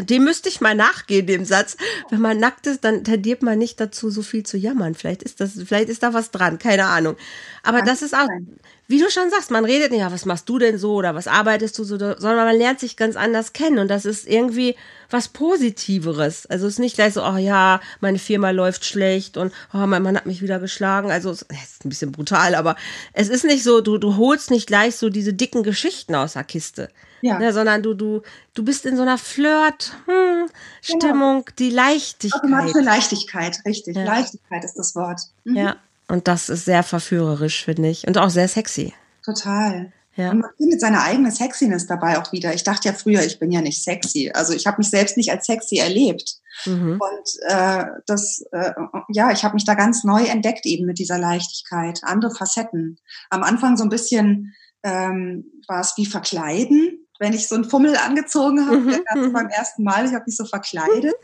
S1: dem müsste ich mal nachgehen, dem Satz. Wenn man nackt ist, dann tendiert man nicht dazu, so viel zu jammern. Vielleicht ist das, vielleicht ist da was dran, keine Ahnung. Aber Kann das ist auch, sein wie du schon sagst, man redet nicht, ja, was machst du denn so oder was arbeitest du so, sondern man lernt sich ganz anders kennen und das ist irgendwie was Positiveres. Also es ist nicht gleich so, oh ja, meine Firma läuft schlecht und oh, mein Mann hat mich wieder geschlagen. Also es ist ein bisschen brutal, aber es ist nicht so, du, du holst nicht gleich so diese dicken Geschichten aus der Kiste. Ja. Ne, sondern du, du, du bist in so einer Flirt-Stimmung, hm, die Leichtigkeit.
S2: Automatische Leichtigkeit, richtig. Ja. Leichtigkeit ist das Wort.
S1: Mhm. Ja. Und das ist sehr verführerisch, finde ich. Und auch sehr sexy.
S2: Total. Ja. Und man findet seine eigene Sexiness dabei auch wieder. Ich dachte ja früher, ich bin ja nicht sexy. Also ich habe mich selbst nicht als sexy erlebt. Mhm. Und äh, das, äh, ja, ich habe mich da ganz neu entdeckt eben mit dieser Leichtigkeit, andere Facetten. Am Anfang so ein bisschen ähm, war es wie Verkleiden, wenn ich so einen Fummel angezogen habe, mhm. mhm. beim ersten Mal, ich habe mich so verkleidet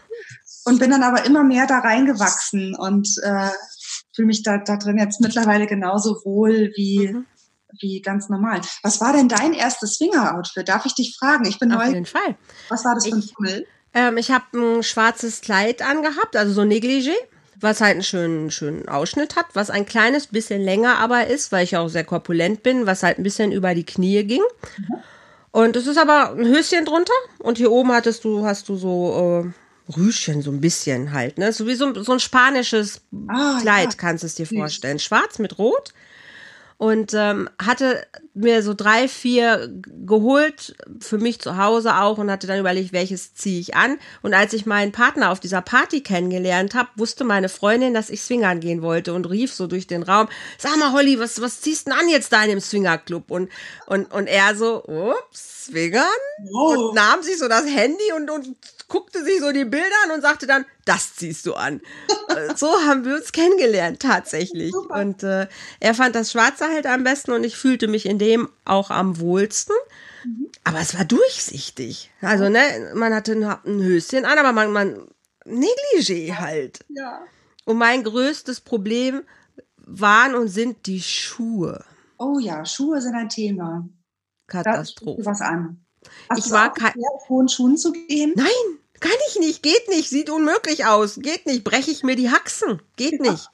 S2: und bin dann aber immer mehr da reingewachsen und äh, fühle mich da, da drin jetzt mittlerweile genauso wohl wie, mhm. wie ganz normal. Was war denn dein erstes Swinger-Outfit? Darf ich dich fragen? Ich bin
S1: Auf
S2: neu.
S1: jeden Fall.
S2: Was war das für ein Fummel?
S1: Ähm, ich habe ein schwarzes Kleid angehabt, also so Negligé was halt einen schönen, schönen Ausschnitt hat, was ein kleines bisschen länger aber ist, weil ich auch sehr korpulent bin, was halt ein bisschen über die Knie ging. Mhm. Und es ist aber ein Höschen drunter und hier oben hattest du, hast du so äh, Rüschen, so ein bisschen halt, ne? So wie so, so ein spanisches ah, Kleid, ja. kannst du es dir vorstellen. Schwarz mit Rot und ähm, hatte mir so drei, vier geholt, für mich zu Hause auch und hatte dann überlegt, welches ziehe ich an. Und als ich meinen Partner auf dieser Party kennengelernt habe, wusste meine Freundin, dass ich Swingern gehen wollte und rief so durch den Raum, sag mal Holly, was, was ziehst du denn an jetzt da in dem Swingerclub? Und, und, und er so, ups, Swingern? Oh. Und nahm sich so das Handy und, und guckte sich so die Bilder an und sagte dann, das ziehst du an. Äh, so haben wir uns kennengelernt tatsächlich. Und äh, er fand das Schwarze halt am besten und ich fühlte mich in dem auch am wohlsten. Aber es war durchsichtig. Also, ne, man hatte ein, ein Höschen an, aber man, man Negligé halt.
S2: Ja.
S1: Und mein größtes Problem waren und sind die Schuhe.
S2: Oh ja, Schuhe sind ein Thema.
S1: Katastrophe.
S2: was an.
S1: Hast ich war kein
S2: hohen Schuhen zu gehen?
S1: Nein, kann ich nicht, geht nicht, sieht unmöglich aus, geht nicht, breche ich mir die Haxen, geht ja. nicht.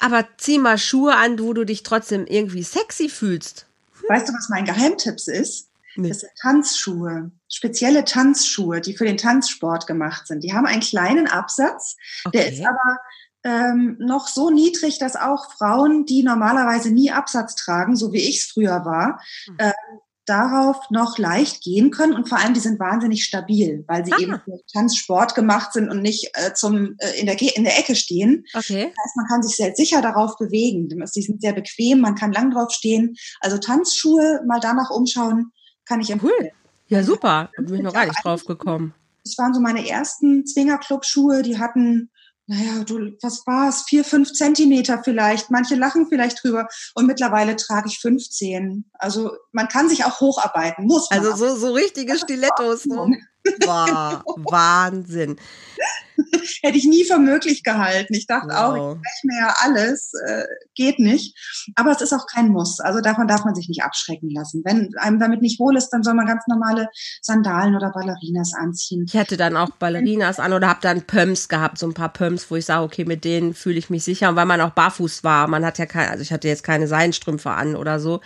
S1: Aber zieh mal Schuhe an, wo du dich trotzdem irgendwie sexy fühlst.
S2: Hm? Weißt du, was mein Geheimtipp ist? Nee. Das sind Tanzschuhe, spezielle Tanzschuhe, die für den Tanzsport gemacht sind. Die haben einen kleinen Absatz, okay. der ist aber ähm, noch so niedrig, dass auch Frauen, die normalerweise nie Absatz tragen, so wie ich es früher war, äh, darauf noch leicht gehen können und vor allem die sind wahnsinnig stabil, weil sie ah. eben für Tanzsport gemacht sind und nicht äh, zum äh, in der in der Ecke stehen.
S1: Okay.
S2: Das heißt, man kann sich sehr sicher darauf bewegen. Die sind sehr bequem, man kann lang drauf stehen. Also Tanzschuhe mal danach umschauen, kann ich empfehlen. Cool.
S1: Ja, super. Da bin ich noch gar nicht drauf gekommen.
S2: Das waren so meine ersten Zwingerclub-Schuhe, die hatten naja, du, was war's, vier, fünf Zentimeter vielleicht. Manche lachen vielleicht drüber. Und mittlerweile trage ich 15. Also man kann sich auch hocharbeiten, muss
S1: man. Also so, so richtige Stilettos. Ne? War Wahnsinn.
S2: Hätte ich nie für möglich gehalten. Ich dachte wow. auch, ich breche mir ja alles, äh, geht nicht. Aber es ist auch kein Muss. Also davon darf man sich nicht abschrecken lassen. Wenn einem damit nicht wohl ist, dann soll man ganz normale Sandalen oder Ballerinas anziehen.
S1: Ich hatte dann auch Ballerinas an oder habe dann Pumps gehabt, so ein paar Pumps, wo ich sage, okay, mit denen fühle ich mich sicher. Und weil man auch barfuß war, man hat ja kein, also ich hatte jetzt keine Seidenstrümpfe an oder so.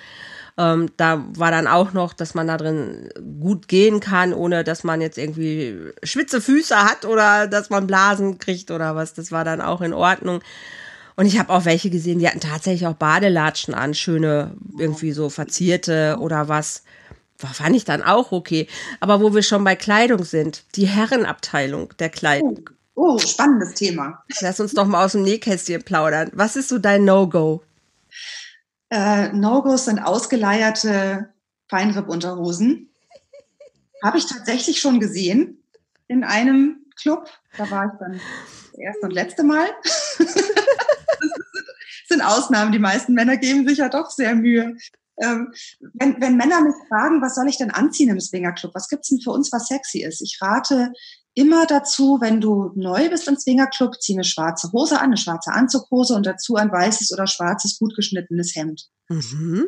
S1: Ähm, da war dann auch noch, dass man da drin gut gehen kann, ohne dass man jetzt irgendwie schwitze Füße hat oder dass man Blasen kriegt oder was. Das war dann auch in Ordnung. Und ich habe auch welche gesehen, die hatten tatsächlich auch Badelatschen an, schöne, irgendwie so verzierte oder was. War, fand ich dann auch okay. Aber wo wir schon bei Kleidung sind, die Herrenabteilung der Kleidung.
S2: Oh, oh spannendes Thema.
S1: Lass uns doch mal aus dem Nähkästchen plaudern. Was ist so dein No-Go?
S2: Äh, No-Gos sind ausgeleierte Feinripp-Unterhosen. Habe ich tatsächlich schon gesehen in einem Club. Da war ich dann das erste und letzte Mal. das sind Ausnahmen. Die meisten Männer geben sich ja doch sehr Mühe. Ähm, wenn, wenn Männer mich fragen, was soll ich denn anziehen im Swingerclub? Was gibt's denn für uns, was sexy ist? Ich rate immer dazu, wenn du neu bist im Swingerclub, zieh eine schwarze Hose an, eine schwarze Anzughose und dazu ein weißes oder schwarzes, gut geschnittenes Hemd. Mhm.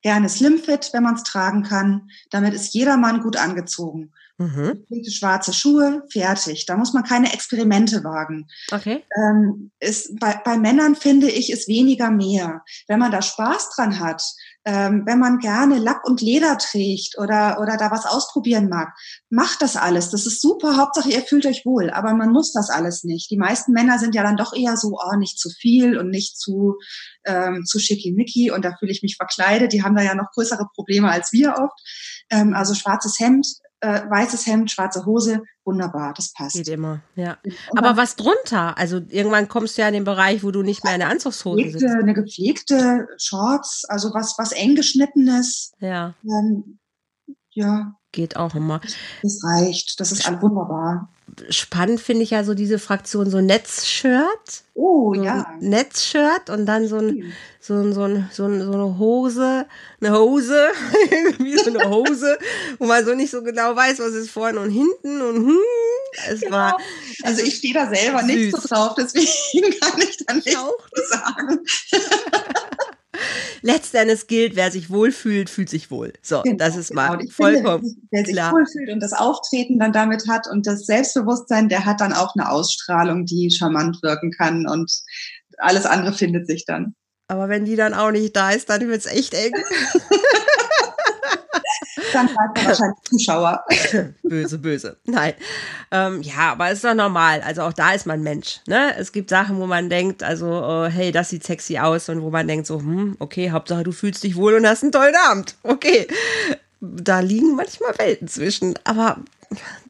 S2: Gerne Slimfit, wenn man es tragen kann. Damit ist jeder Mann gut angezogen. Mhm. Schwarze Schuhe, fertig. Da muss man keine Experimente wagen.
S1: Okay.
S2: Ähm, ist, bei, bei Männern finde ich, ist weniger mehr. Wenn man da Spaß dran hat, ähm, wenn man gerne Lack und Leder trägt oder, oder da was ausprobieren mag, macht das alles. Das ist super. Hauptsache, ihr fühlt euch wohl. Aber man muss das alles nicht. Die meisten Männer sind ja dann doch eher so, oh, nicht zu viel und nicht zu, ähm, zu schickimicki und da fühle ich mich verkleidet. Die haben da ja noch größere Probleme als wir oft. Ähm, also schwarzes Hemd, äh, weißes Hemd, schwarze Hose, wunderbar, das passt.
S1: Geht immer, ja. Aber was drunter? Also irgendwann kommst du ja in den Bereich, wo du nicht mehr eine Anzugshose
S2: gepflegte, sitzt. Eine gepflegte Shorts, also was, was eng geschnittenes.
S1: Ja.
S2: Ähm, ja.
S1: Geht auch immer.
S2: Das reicht, das ist alles wunderbar.
S1: spannend finde ich ja so diese Fraktion so Netzshirt.
S2: Oh,
S1: so
S2: ja.
S1: Netzshirt und dann so ein, so ein, so ein, so, ein, so eine Hose, eine Hose, wie so eine Hose, wo man so nicht so genau weiß, was ist vorne und hinten und hm, es
S2: Genau.
S1: war,
S2: Also ich stehe da selber nicht so
S1: süß.
S2: drauf, deswegen kann ich da nichts
S1: auch
S2: sagen.
S1: letztendlich gilt, wer sich wohlfühlt, fühlt sich wohl. So,
S2: Genau,
S1: das ist mal
S2: genau.
S1: Vollkommen
S2: Finde, wer sich
S1: klar.
S2: wohlfühlt und das Auftreten dann damit hat und das Selbstbewusstsein, der hat dann auch eine Ausstrahlung, die charmant wirken kann und alles andere findet sich dann.
S1: Aber wenn die dann auch nicht da ist, dann wird's echt eng.
S2: Dann bleibt er wahrscheinlich Zuschauer.
S1: böse, böse. Nein. Ähm, ja, aber ist doch normal. Also auch da ist man Mensch. Ne? Es gibt Sachen, wo man denkt, also, äh, hey, das sieht sexy aus und wo man denkt so, hm, okay, Hauptsache du fühlst dich wohl und hast einen tollen Abend. Okay. Da liegen manchmal Welten zwischen. Aber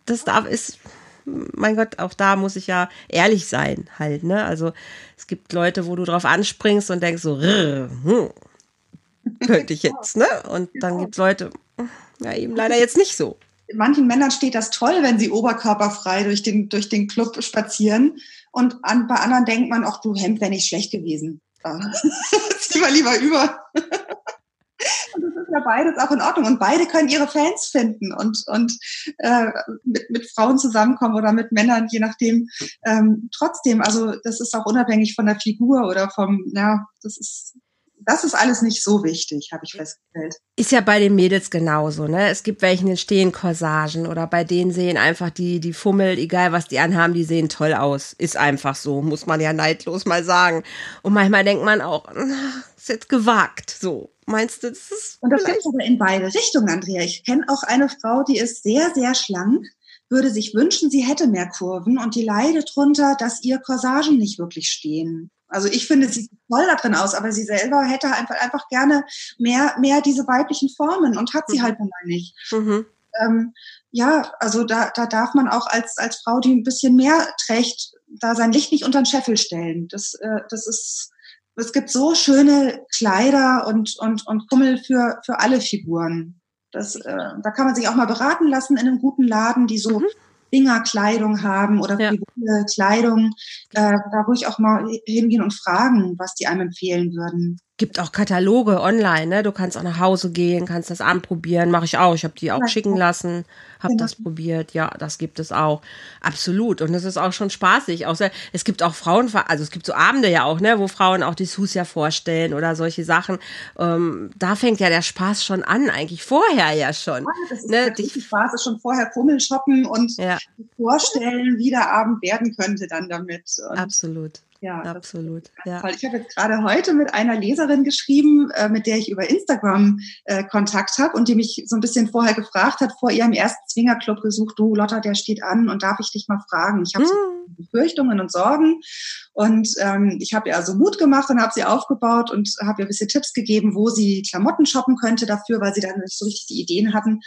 S1: das darf ist, mein Gott, auch da muss ich ja ehrlich sein halt, ne? Also es gibt Leute, wo du drauf anspringst und denkst so, rrr, hm, könnte ich jetzt, ne? Und dann gibt's Leute, ja, eben leider jetzt nicht so.
S2: Manchen Männern steht das toll, wenn sie oberkörperfrei durch den, durch den Club spazieren. Und an, bei anderen denkt man, ach du Hemd wäre nicht schlecht gewesen. Zieh mal lieber über. Und das ist ja beides auch in Ordnung. Und beide können ihre Fans finden und, und äh, mit, mit Frauen zusammenkommen oder mit Männern, je nachdem. Ähm, trotzdem, also das ist auch unabhängig von der Figur oder vom, ja, das ist, das ist alles nicht so wichtig, habe ich festgestellt.
S1: Ist ja bei den Mädels genauso, ne? Es gibt welche, die stehen Corsagen oder bei denen sehen einfach die, die Fummel, egal was die anhaben, die sehen toll aus. Ist einfach so, muss man ja neidlos mal sagen. Und manchmal denkt man auch, na, ist jetzt gewagt, so. Meinst du, das ist
S2: Und das gibt aber in beide Richtungen, Andrea. Ich kenne auch eine Frau, die ist sehr, sehr schlank, würde sich wünschen, sie hätte mehr Kurven und die leidet drunter, dass ihr Corsagen nicht wirklich stehen. Also ich finde, sie sieht toll da drin aus, aber sie selber hätte einfach, einfach gerne mehr, mehr diese weiblichen Formen und hat sie
S1: Mhm.
S2: halt nun mal nicht.
S1: Mhm.
S2: Ähm, ja, also da, da darf man auch als, als Frau, die ein bisschen mehr trägt, da sein Licht nicht unter den Scheffel stellen. Das, äh, das ist, es gibt so schöne Kleider und, und, und Kummel für, für alle Figuren. Das, äh, da kann man sich auch mal beraten lassen in einem guten Laden, die so
S1: Mhm.
S2: Fingerkleidung haben oder
S1: Ja.
S2: Kleidung. Äh, da ruhig auch mal hingehen und fragen, was die einem empfehlen würden.
S1: Gibt auch Kataloge online, ne? Du kannst auch nach Hause gehen, kannst das anprobieren, mache ich auch. Ich habe die auch
S2: Ja.
S1: schicken lassen, habe
S2: Genau.
S1: das probiert. Ja, das gibt es auch. Absolut. Und es ist auch schon spaßig. Außer es gibt auch Frauen, also es gibt so Abende ja auch, ne, wo Frauen auch die Sus ja vorstellen oder solche Sachen. Ähm, da fängt ja der Spaß schon an, eigentlich vorher ja schon.
S2: Das ist
S1: Ne, dich-
S2: Spaß, ist schon vorher Kummel shoppen und
S1: Ja,
S2: vorstellen, wie der Abend werden könnte dann damit. Und,
S1: absolut.
S2: Ja,
S1: Absolut. Ja.
S2: Ich habe jetzt gerade heute mit einer Leserin geschrieben, äh, mit der ich über Instagram äh, Kontakt habe und die mich so ein bisschen vorher gefragt hat, vor ihrem ersten Swingerclub gesucht, du Lotta, der steht an und darf ich dich mal fragen? Ich habe so
S1: Hm.
S2: Befürchtungen und Sorgen. Und ähm, ich habe ihr also Mut gemacht und habe sie aufgebaut und habe ihr ein bisschen Tipps gegeben, wo sie Klamotten shoppen könnte dafür, weil sie dann nicht so richtig die Ideen hatten.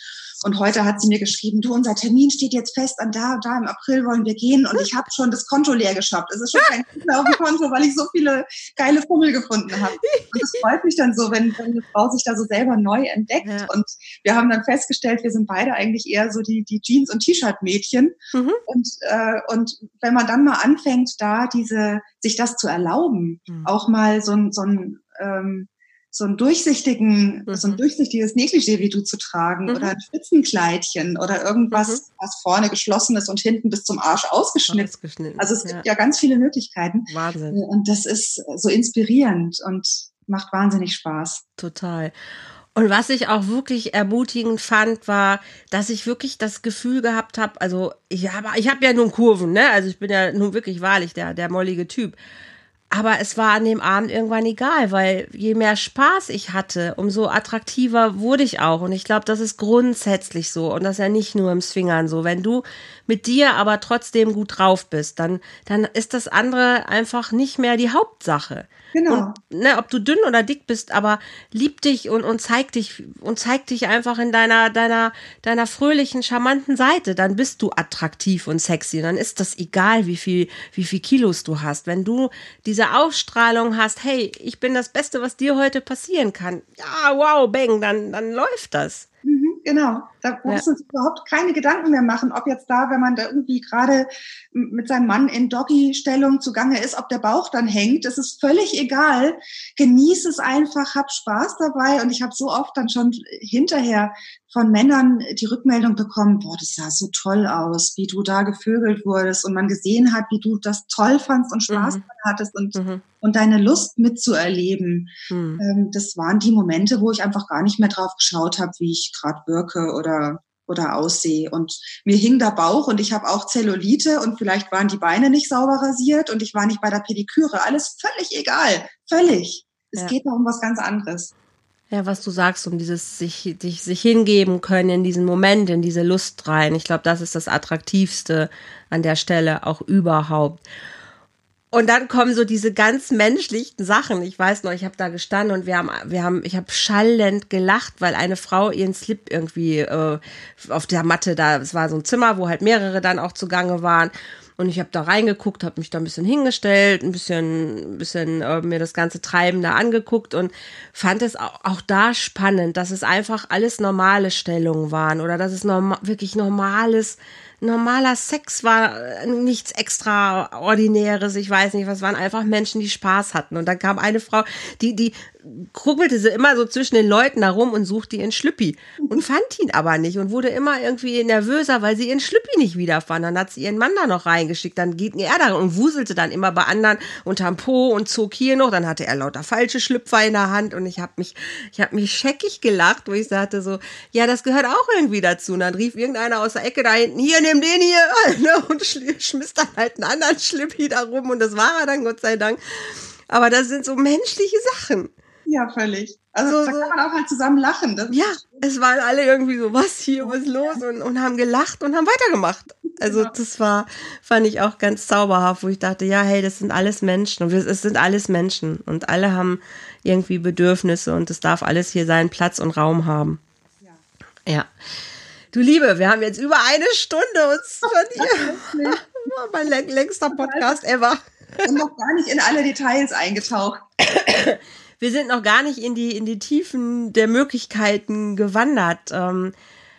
S2: Und heute hat sie mir geschrieben, du, unser Termin steht jetzt fest, an da und da im April wollen wir gehen und ich habe schon das Konto leer geshoppt. Es ist schon kein mehr auf dem Konto, weil ich so viele geile Fummel gefunden habe. Und es freut mich dann so, wenn, wenn eine Frau sich da so selber neu entdeckt.
S1: Ja.
S2: Und wir haben dann festgestellt, wir sind beide eigentlich eher so die, die Jeans- und T-Shirt-Mädchen.
S1: Mhm.
S2: Und, äh, und wenn man dann mal anfängt, da diese, sich das zu erlauben,
S1: Mhm.
S2: auch mal so ein, so ein, ähm, so ein durchsichtigen,
S1: Mhm.
S2: so ein durchsichtiges Negligé wie du zu tragen
S1: Mhm.
S2: oder ein Spitzenkleidchen oder irgendwas,
S1: Mhm.
S2: was vorne geschlossen ist und hinten bis zum Arsch ausgeschnitten.
S1: Ausgeschnitten.
S2: Also es
S1: ja.
S2: gibt ja ganz viele Möglichkeiten
S1: Wahnsinn.
S2: und das ist so inspirierend und macht wahnsinnig Spaß.
S1: Total. Und was ich auch wirklich ermutigend fand, war, dass ich wirklich das Gefühl gehabt habe, also ich habe ich hab ja nun Kurven, ne? Also ich bin ja nun wirklich wahrlich der, der mollige Typ. Aber es war an dem Abend irgendwann egal, weil je mehr Spaß ich hatte, umso attraktiver wurde ich auch. Und ich glaube, das ist grundsätzlich so. Und das ist ja nicht nur im Swingern so. Wenn du mit dir aber trotzdem gut drauf bist, dann, dann ist das andere einfach nicht mehr die Hauptsache.
S2: Genau.
S1: Und, ne, ob du dünn oder dick bist, aber lieb dich und, und zeig dich und zeig dich einfach in deiner, deiner, deiner fröhlichen, charmanten Seite. Dann bist du attraktiv und sexy. Dann ist das egal, wie viel, wie viel Kilos du hast. Wenn du diese Ausstrahlung hast, hey, ich bin das Beste, was dir heute passieren kann. Ja, wow, bang, dann, dann läuft das.
S2: Mhm. Genau. Da muss man sich überhaupt keine Gedanken mehr machen, ob jetzt da, wenn man da irgendwie gerade mit seinem Mann in Doggy-Stellung zugange ist, ob der Bauch dann hängt. Das ist völlig egal. Genieß es einfach, hab Spaß dabei. Und ich habe so oft dann schon hinterher von Männern die Rückmeldung bekommen, boah, das sah so toll aus, wie du da gevögelt wurdest und man gesehen hat, wie du das toll fandst und Spaß mhm. hattest und, mhm. Und deine Lust mitzuerleben. Mhm. Ähm, das waren die Momente, wo ich einfach gar nicht mehr drauf geschaut habe, wie ich gerade wirke oder oder aussehe. Und mir hing der Bauch und ich habe auch Zellulite und vielleicht waren die Beine nicht sauber rasiert und ich war nicht bei der Pediküre. Alles völlig egal. Völlig. Es ja. geht da um was ganz anderes.
S1: Ja, was du sagst, um dieses sich, sich, sich hingeben können in diesen Moment, in diese Lust rein. Ich glaube, das ist das Attraktivste an der Stelle auch überhaupt. Und dann kommen so diese ganz menschlichen Sachen. Ich weiß noch, ich habe da gestanden und wir haben, wir haben, ich habe schallend gelacht, weil eine Frau ihren Slip irgendwie äh, auf der Matte da, es war so ein Zimmer, wo halt mehrere dann auch zugange waren. Und ich habe da reingeguckt, habe mich da ein bisschen hingestellt, ein bisschen, ein bisschen äh, mir das ganze Treiben da angeguckt und fand es auch, auch da spannend, dass es einfach alles normale Stellungen waren oder dass es norm wirklich normales normaler Sex war äh, nichts extraordinäres, ich weiß nicht, was waren einfach Menschen, die Spaß hatten. Und dann kam eine Frau, die, die krubbelte sie immer so zwischen den Leuten herum und suchte ihren Schlüppi und fand ihn aber nicht und wurde immer irgendwie nervöser, weil sie ihren Schlüppi nicht wiederfand. Dann hat sie ihren Mann da noch reingeschickt, dann ging er da und wuselte dann immer bei anderen unterm Po und zog hier noch, dann hatte er lauter falsche Schlüpfer in der Hand und ich habe mich, ich habe mich scheckig gelacht, wo ich sagte so, ja, das gehört auch irgendwie dazu. Und dann rief irgendeiner aus der Ecke da hinten, hier, nimm den hier, ne, und schmiss dann halt einen anderen Schlüppi da rum und das war er dann, Gott sei Dank. Aber das sind so menschliche Sachen.
S2: Ja, völlig. Also so, da kann man auch halt zusammen lachen.
S1: Das ja, es waren alle irgendwie so, was hier, was los und, und haben gelacht und haben weitergemacht. Also genau. das war, fand ich auch ganz zauberhaft, wo ich dachte, ja, hey, das sind alles Menschen und wir, es sind alles Menschen und alle haben irgendwie Bedürfnisse und es darf alles hier seinen Platz und Raum haben. Ja. ja. Du Liebe, wir haben jetzt über eine Stunde uns von dir. mein längster Podcast ever.
S2: Und noch gar nicht in alle Details eingetaucht.
S1: wir sind noch gar nicht in die, in die Tiefen der Möglichkeiten gewandert. Ähm,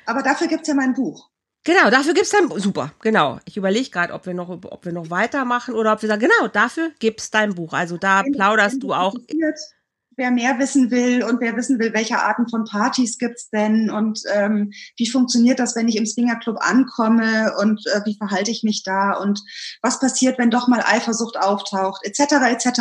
S2: Aber dafür gibt es ja mein Buch.
S1: Genau, dafür gibt es dein Buch. Super, genau. Ich überlege gerade, ob wir noch, ob wir noch weitermachen oder ob wir sagen, genau, dafür gibt es dein Buch. Also da plauderst du auch
S2: wer mehr wissen will und wer wissen will, welche Arten von Partys gibt's denn und ähm, wie funktioniert das, wenn ich im Swingerclub ankomme und äh, wie verhalte ich mich da und was passiert, wenn doch mal Eifersucht auftaucht, etc. etc.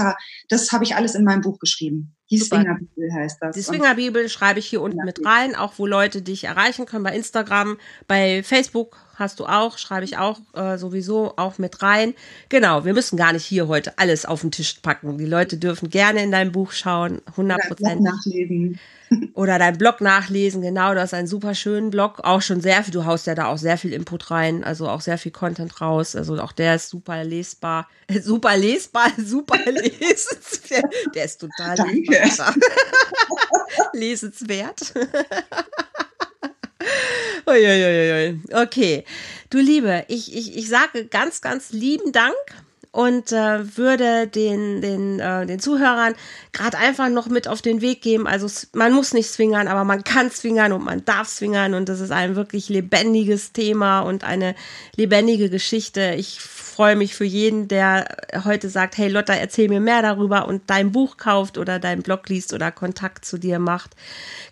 S2: Das habe ich alles in meinem Buch geschrieben. Die Swingerbibel heißt das.
S1: Die Swingerbibel schreibe ich hier unten mit rein, auch wo Leute dich erreichen können bei Instagram, bei Facebook hast du auch, schreibe ich auch äh, sowieso auch mit rein. Genau, wir müssen gar nicht hier heute alles auf den Tisch packen. Die Leute dürfen gerne in dein Buch schauen, 100 Prozent.
S2: nachlesen.
S1: Oder dein Blog nachlesen, genau, du hast einen super schönen Blog, auch schon sehr viel, du haust ja da auch sehr viel Input rein, also auch sehr viel Content raus, also auch der ist super lesbar, super lesbar, super lesenswert, der ist total
S2: Danke.
S1: lesenswert. Okay. Du Liebe, ich, ich, ich sage ganz, ganz lieben Dank und äh, würde den, den, äh, den Zuhörern gerade einfach noch mit auf den Weg geben. Also man muss nicht zwingern, aber man kann zwingern und man darf zwingern und das ist ein wirklich lebendiges Thema und eine lebendige Geschichte. Ich freue mich für jeden, der heute sagt, hey Lotta, erzähl mir mehr darüber und dein Buch kauft oder deinen Blog liest oder Kontakt zu dir macht.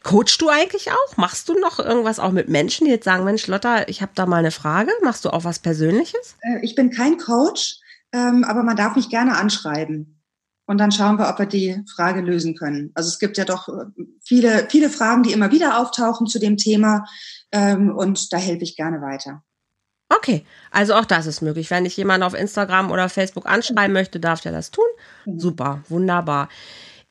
S1: Coachst du eigentlich auch? Machst du noch irgendwas auch mit Menschen, die jetzt sagen, Mensch Lotta, ich habe da mal eine Frage. Machst du auch was Persönliches?
S2: Äh, ich bin kein Coach, ähm, aber man darf mich gerne anschreiben. Und dann schauen wir, ob wir die Frage lösen können. Also es gibt ja doch äh, viele, viele Fragen, die immer wieder auftauchen zu dem Thema. Ähm, und da helfe ich gerne weiter.
S1: Okay, also auch das ist möglich. Wenn dich jemand auf Instagram oder Facebook anschreiben möchte, darf der das tun. Mhm. Super, wunderbar.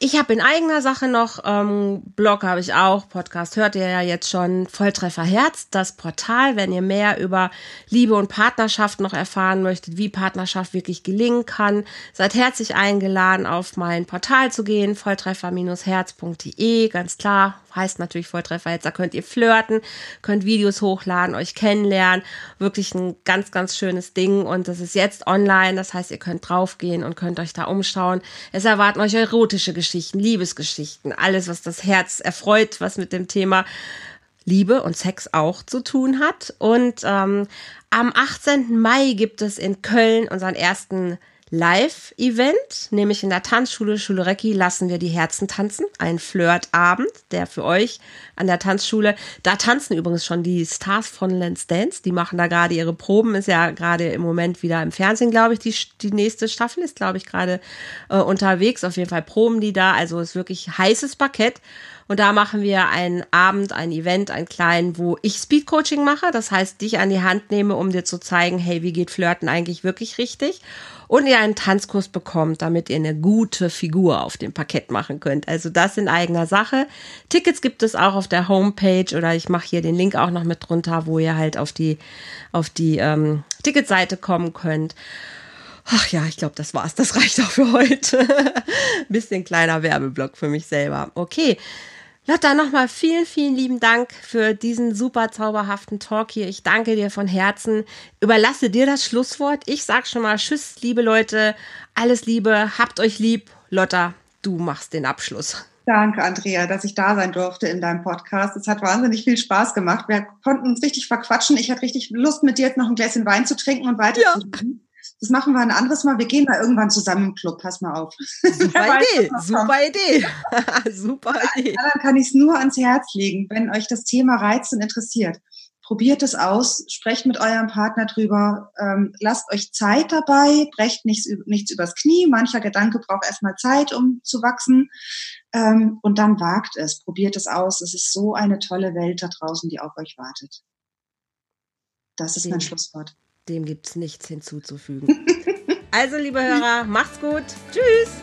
S1: Ich habe in eigener Sache noch, ähm, Blog habe ich auch, Podcast hört ihr ja jetzt schon, Volltreffer Herz, das Portal, wenn ihr mehr über Liebe und Partnerschaft noch erfahren möchtet, wie Partnerschaft wirklich gelingen kann, seid herzlich eingeladen, auf mein Portal zu gehen, volltreffer-herz.de, ganz klar, heißt natürlich Volltreffer jetzt, da könnt ihr flirten, könnt Videos hochladen, euch kennenlernen. Wirklich ein ganz, ganz schönes Ding. Und das ist jetzt online. Das heißt, ihr könnt draufgehen und könnt euch da umschauen. Es erwarten euch erotische Geschichten, Liebesgeschichten, alles, was das Herz erfreut, was mit dem Thema Liebe und Sex auch zu tun hat. Und ähm, am 18. Mai gibt es in Köln unseren ersten Live-Event, nämlich in der Tanzschule Schule Recki lassen wir die Herzen tanzen. Ein Flirtabend, der für euch an der Tanzschule, da tanzen übrigens schon die Stars von Let's Dance, die machen da gerade ihre Proben, ist ja gerade im Moment wieder im Fernsehen, glaube ich, die, die nächste Staffel ist, glaube ich, gerade äh, unterwegs. Auf jeden Fall proben die da, also ist wirklich heißes Parkett. Und da machen wir einen Abend, ein Event, ein kleinen, wo ich Speedcoaching mache. Das heißt, dich an die Hand nehme, um dir zu zeigen, hey, wie geht Flirten eigentlich wirklich richtig? und ihr einen Tanzkurs bekommt, damit ihr eine gute Figur auf dem Parkett machen könnt. Also das in eigener Sache. Tickets gibt es auch auf der Homepage oder ich mache hier den Link auch noch mit drunter, wo ihr halt auf die, auf die ähm, Ticketseite kommen könnt. Ach ja, ich glaube, das war's. Das reicht auch für heute. Bisschen kleiner Werbeblock für mich selber. Okay. Lotta, nochmal vielen, vielen lieben Dank für diesen super zauberhaften Talk hier. Ich danke dir von Herzen. Überlasse dir das Schlusswort. Ich sag schon mal Tschüss, liebe Leute. Alles Liebe. Habt euch lieb. Lotta, du machst den Abschluss.
S2: Danke, Andrea, dass ich da sein durfte in deinem Podcast. Es hat wahnsinnig viel Spaß gemacht. Wir konnten uns richtig verquatschen. Ich hatte richtig Lust, mit dir jetzt noch ein Gläschen Wein zu trinken und weiter ja. zu reden. Das machen wir ein anderes Mal. Wir gehen mal irgendwann zusammen im Club. Pass mal auf.
S1: Super Idee, super Idee. super Idee.
S2: Dann kann ich es nur ans Herz legen, wenn euch das Thema reizt und interessiert. Probiert es aus, sprecht mit eurem Partner drüber, ähm, lasst euch Zeit dabei, brecht nichts, nichts übers Knie. Mancher Gedanke braucht erstmal Zeit, um zu wachsen. Ähm, und dann wagt es, probiert es aus. Es ist so eine tolle Welt da draußen, die auf euch wartet. Das ist mein Schlusswort.
S1: Dem gibt es nichts hinzuzufügen. also, liebe Hörer, macht's gut. Tschüss.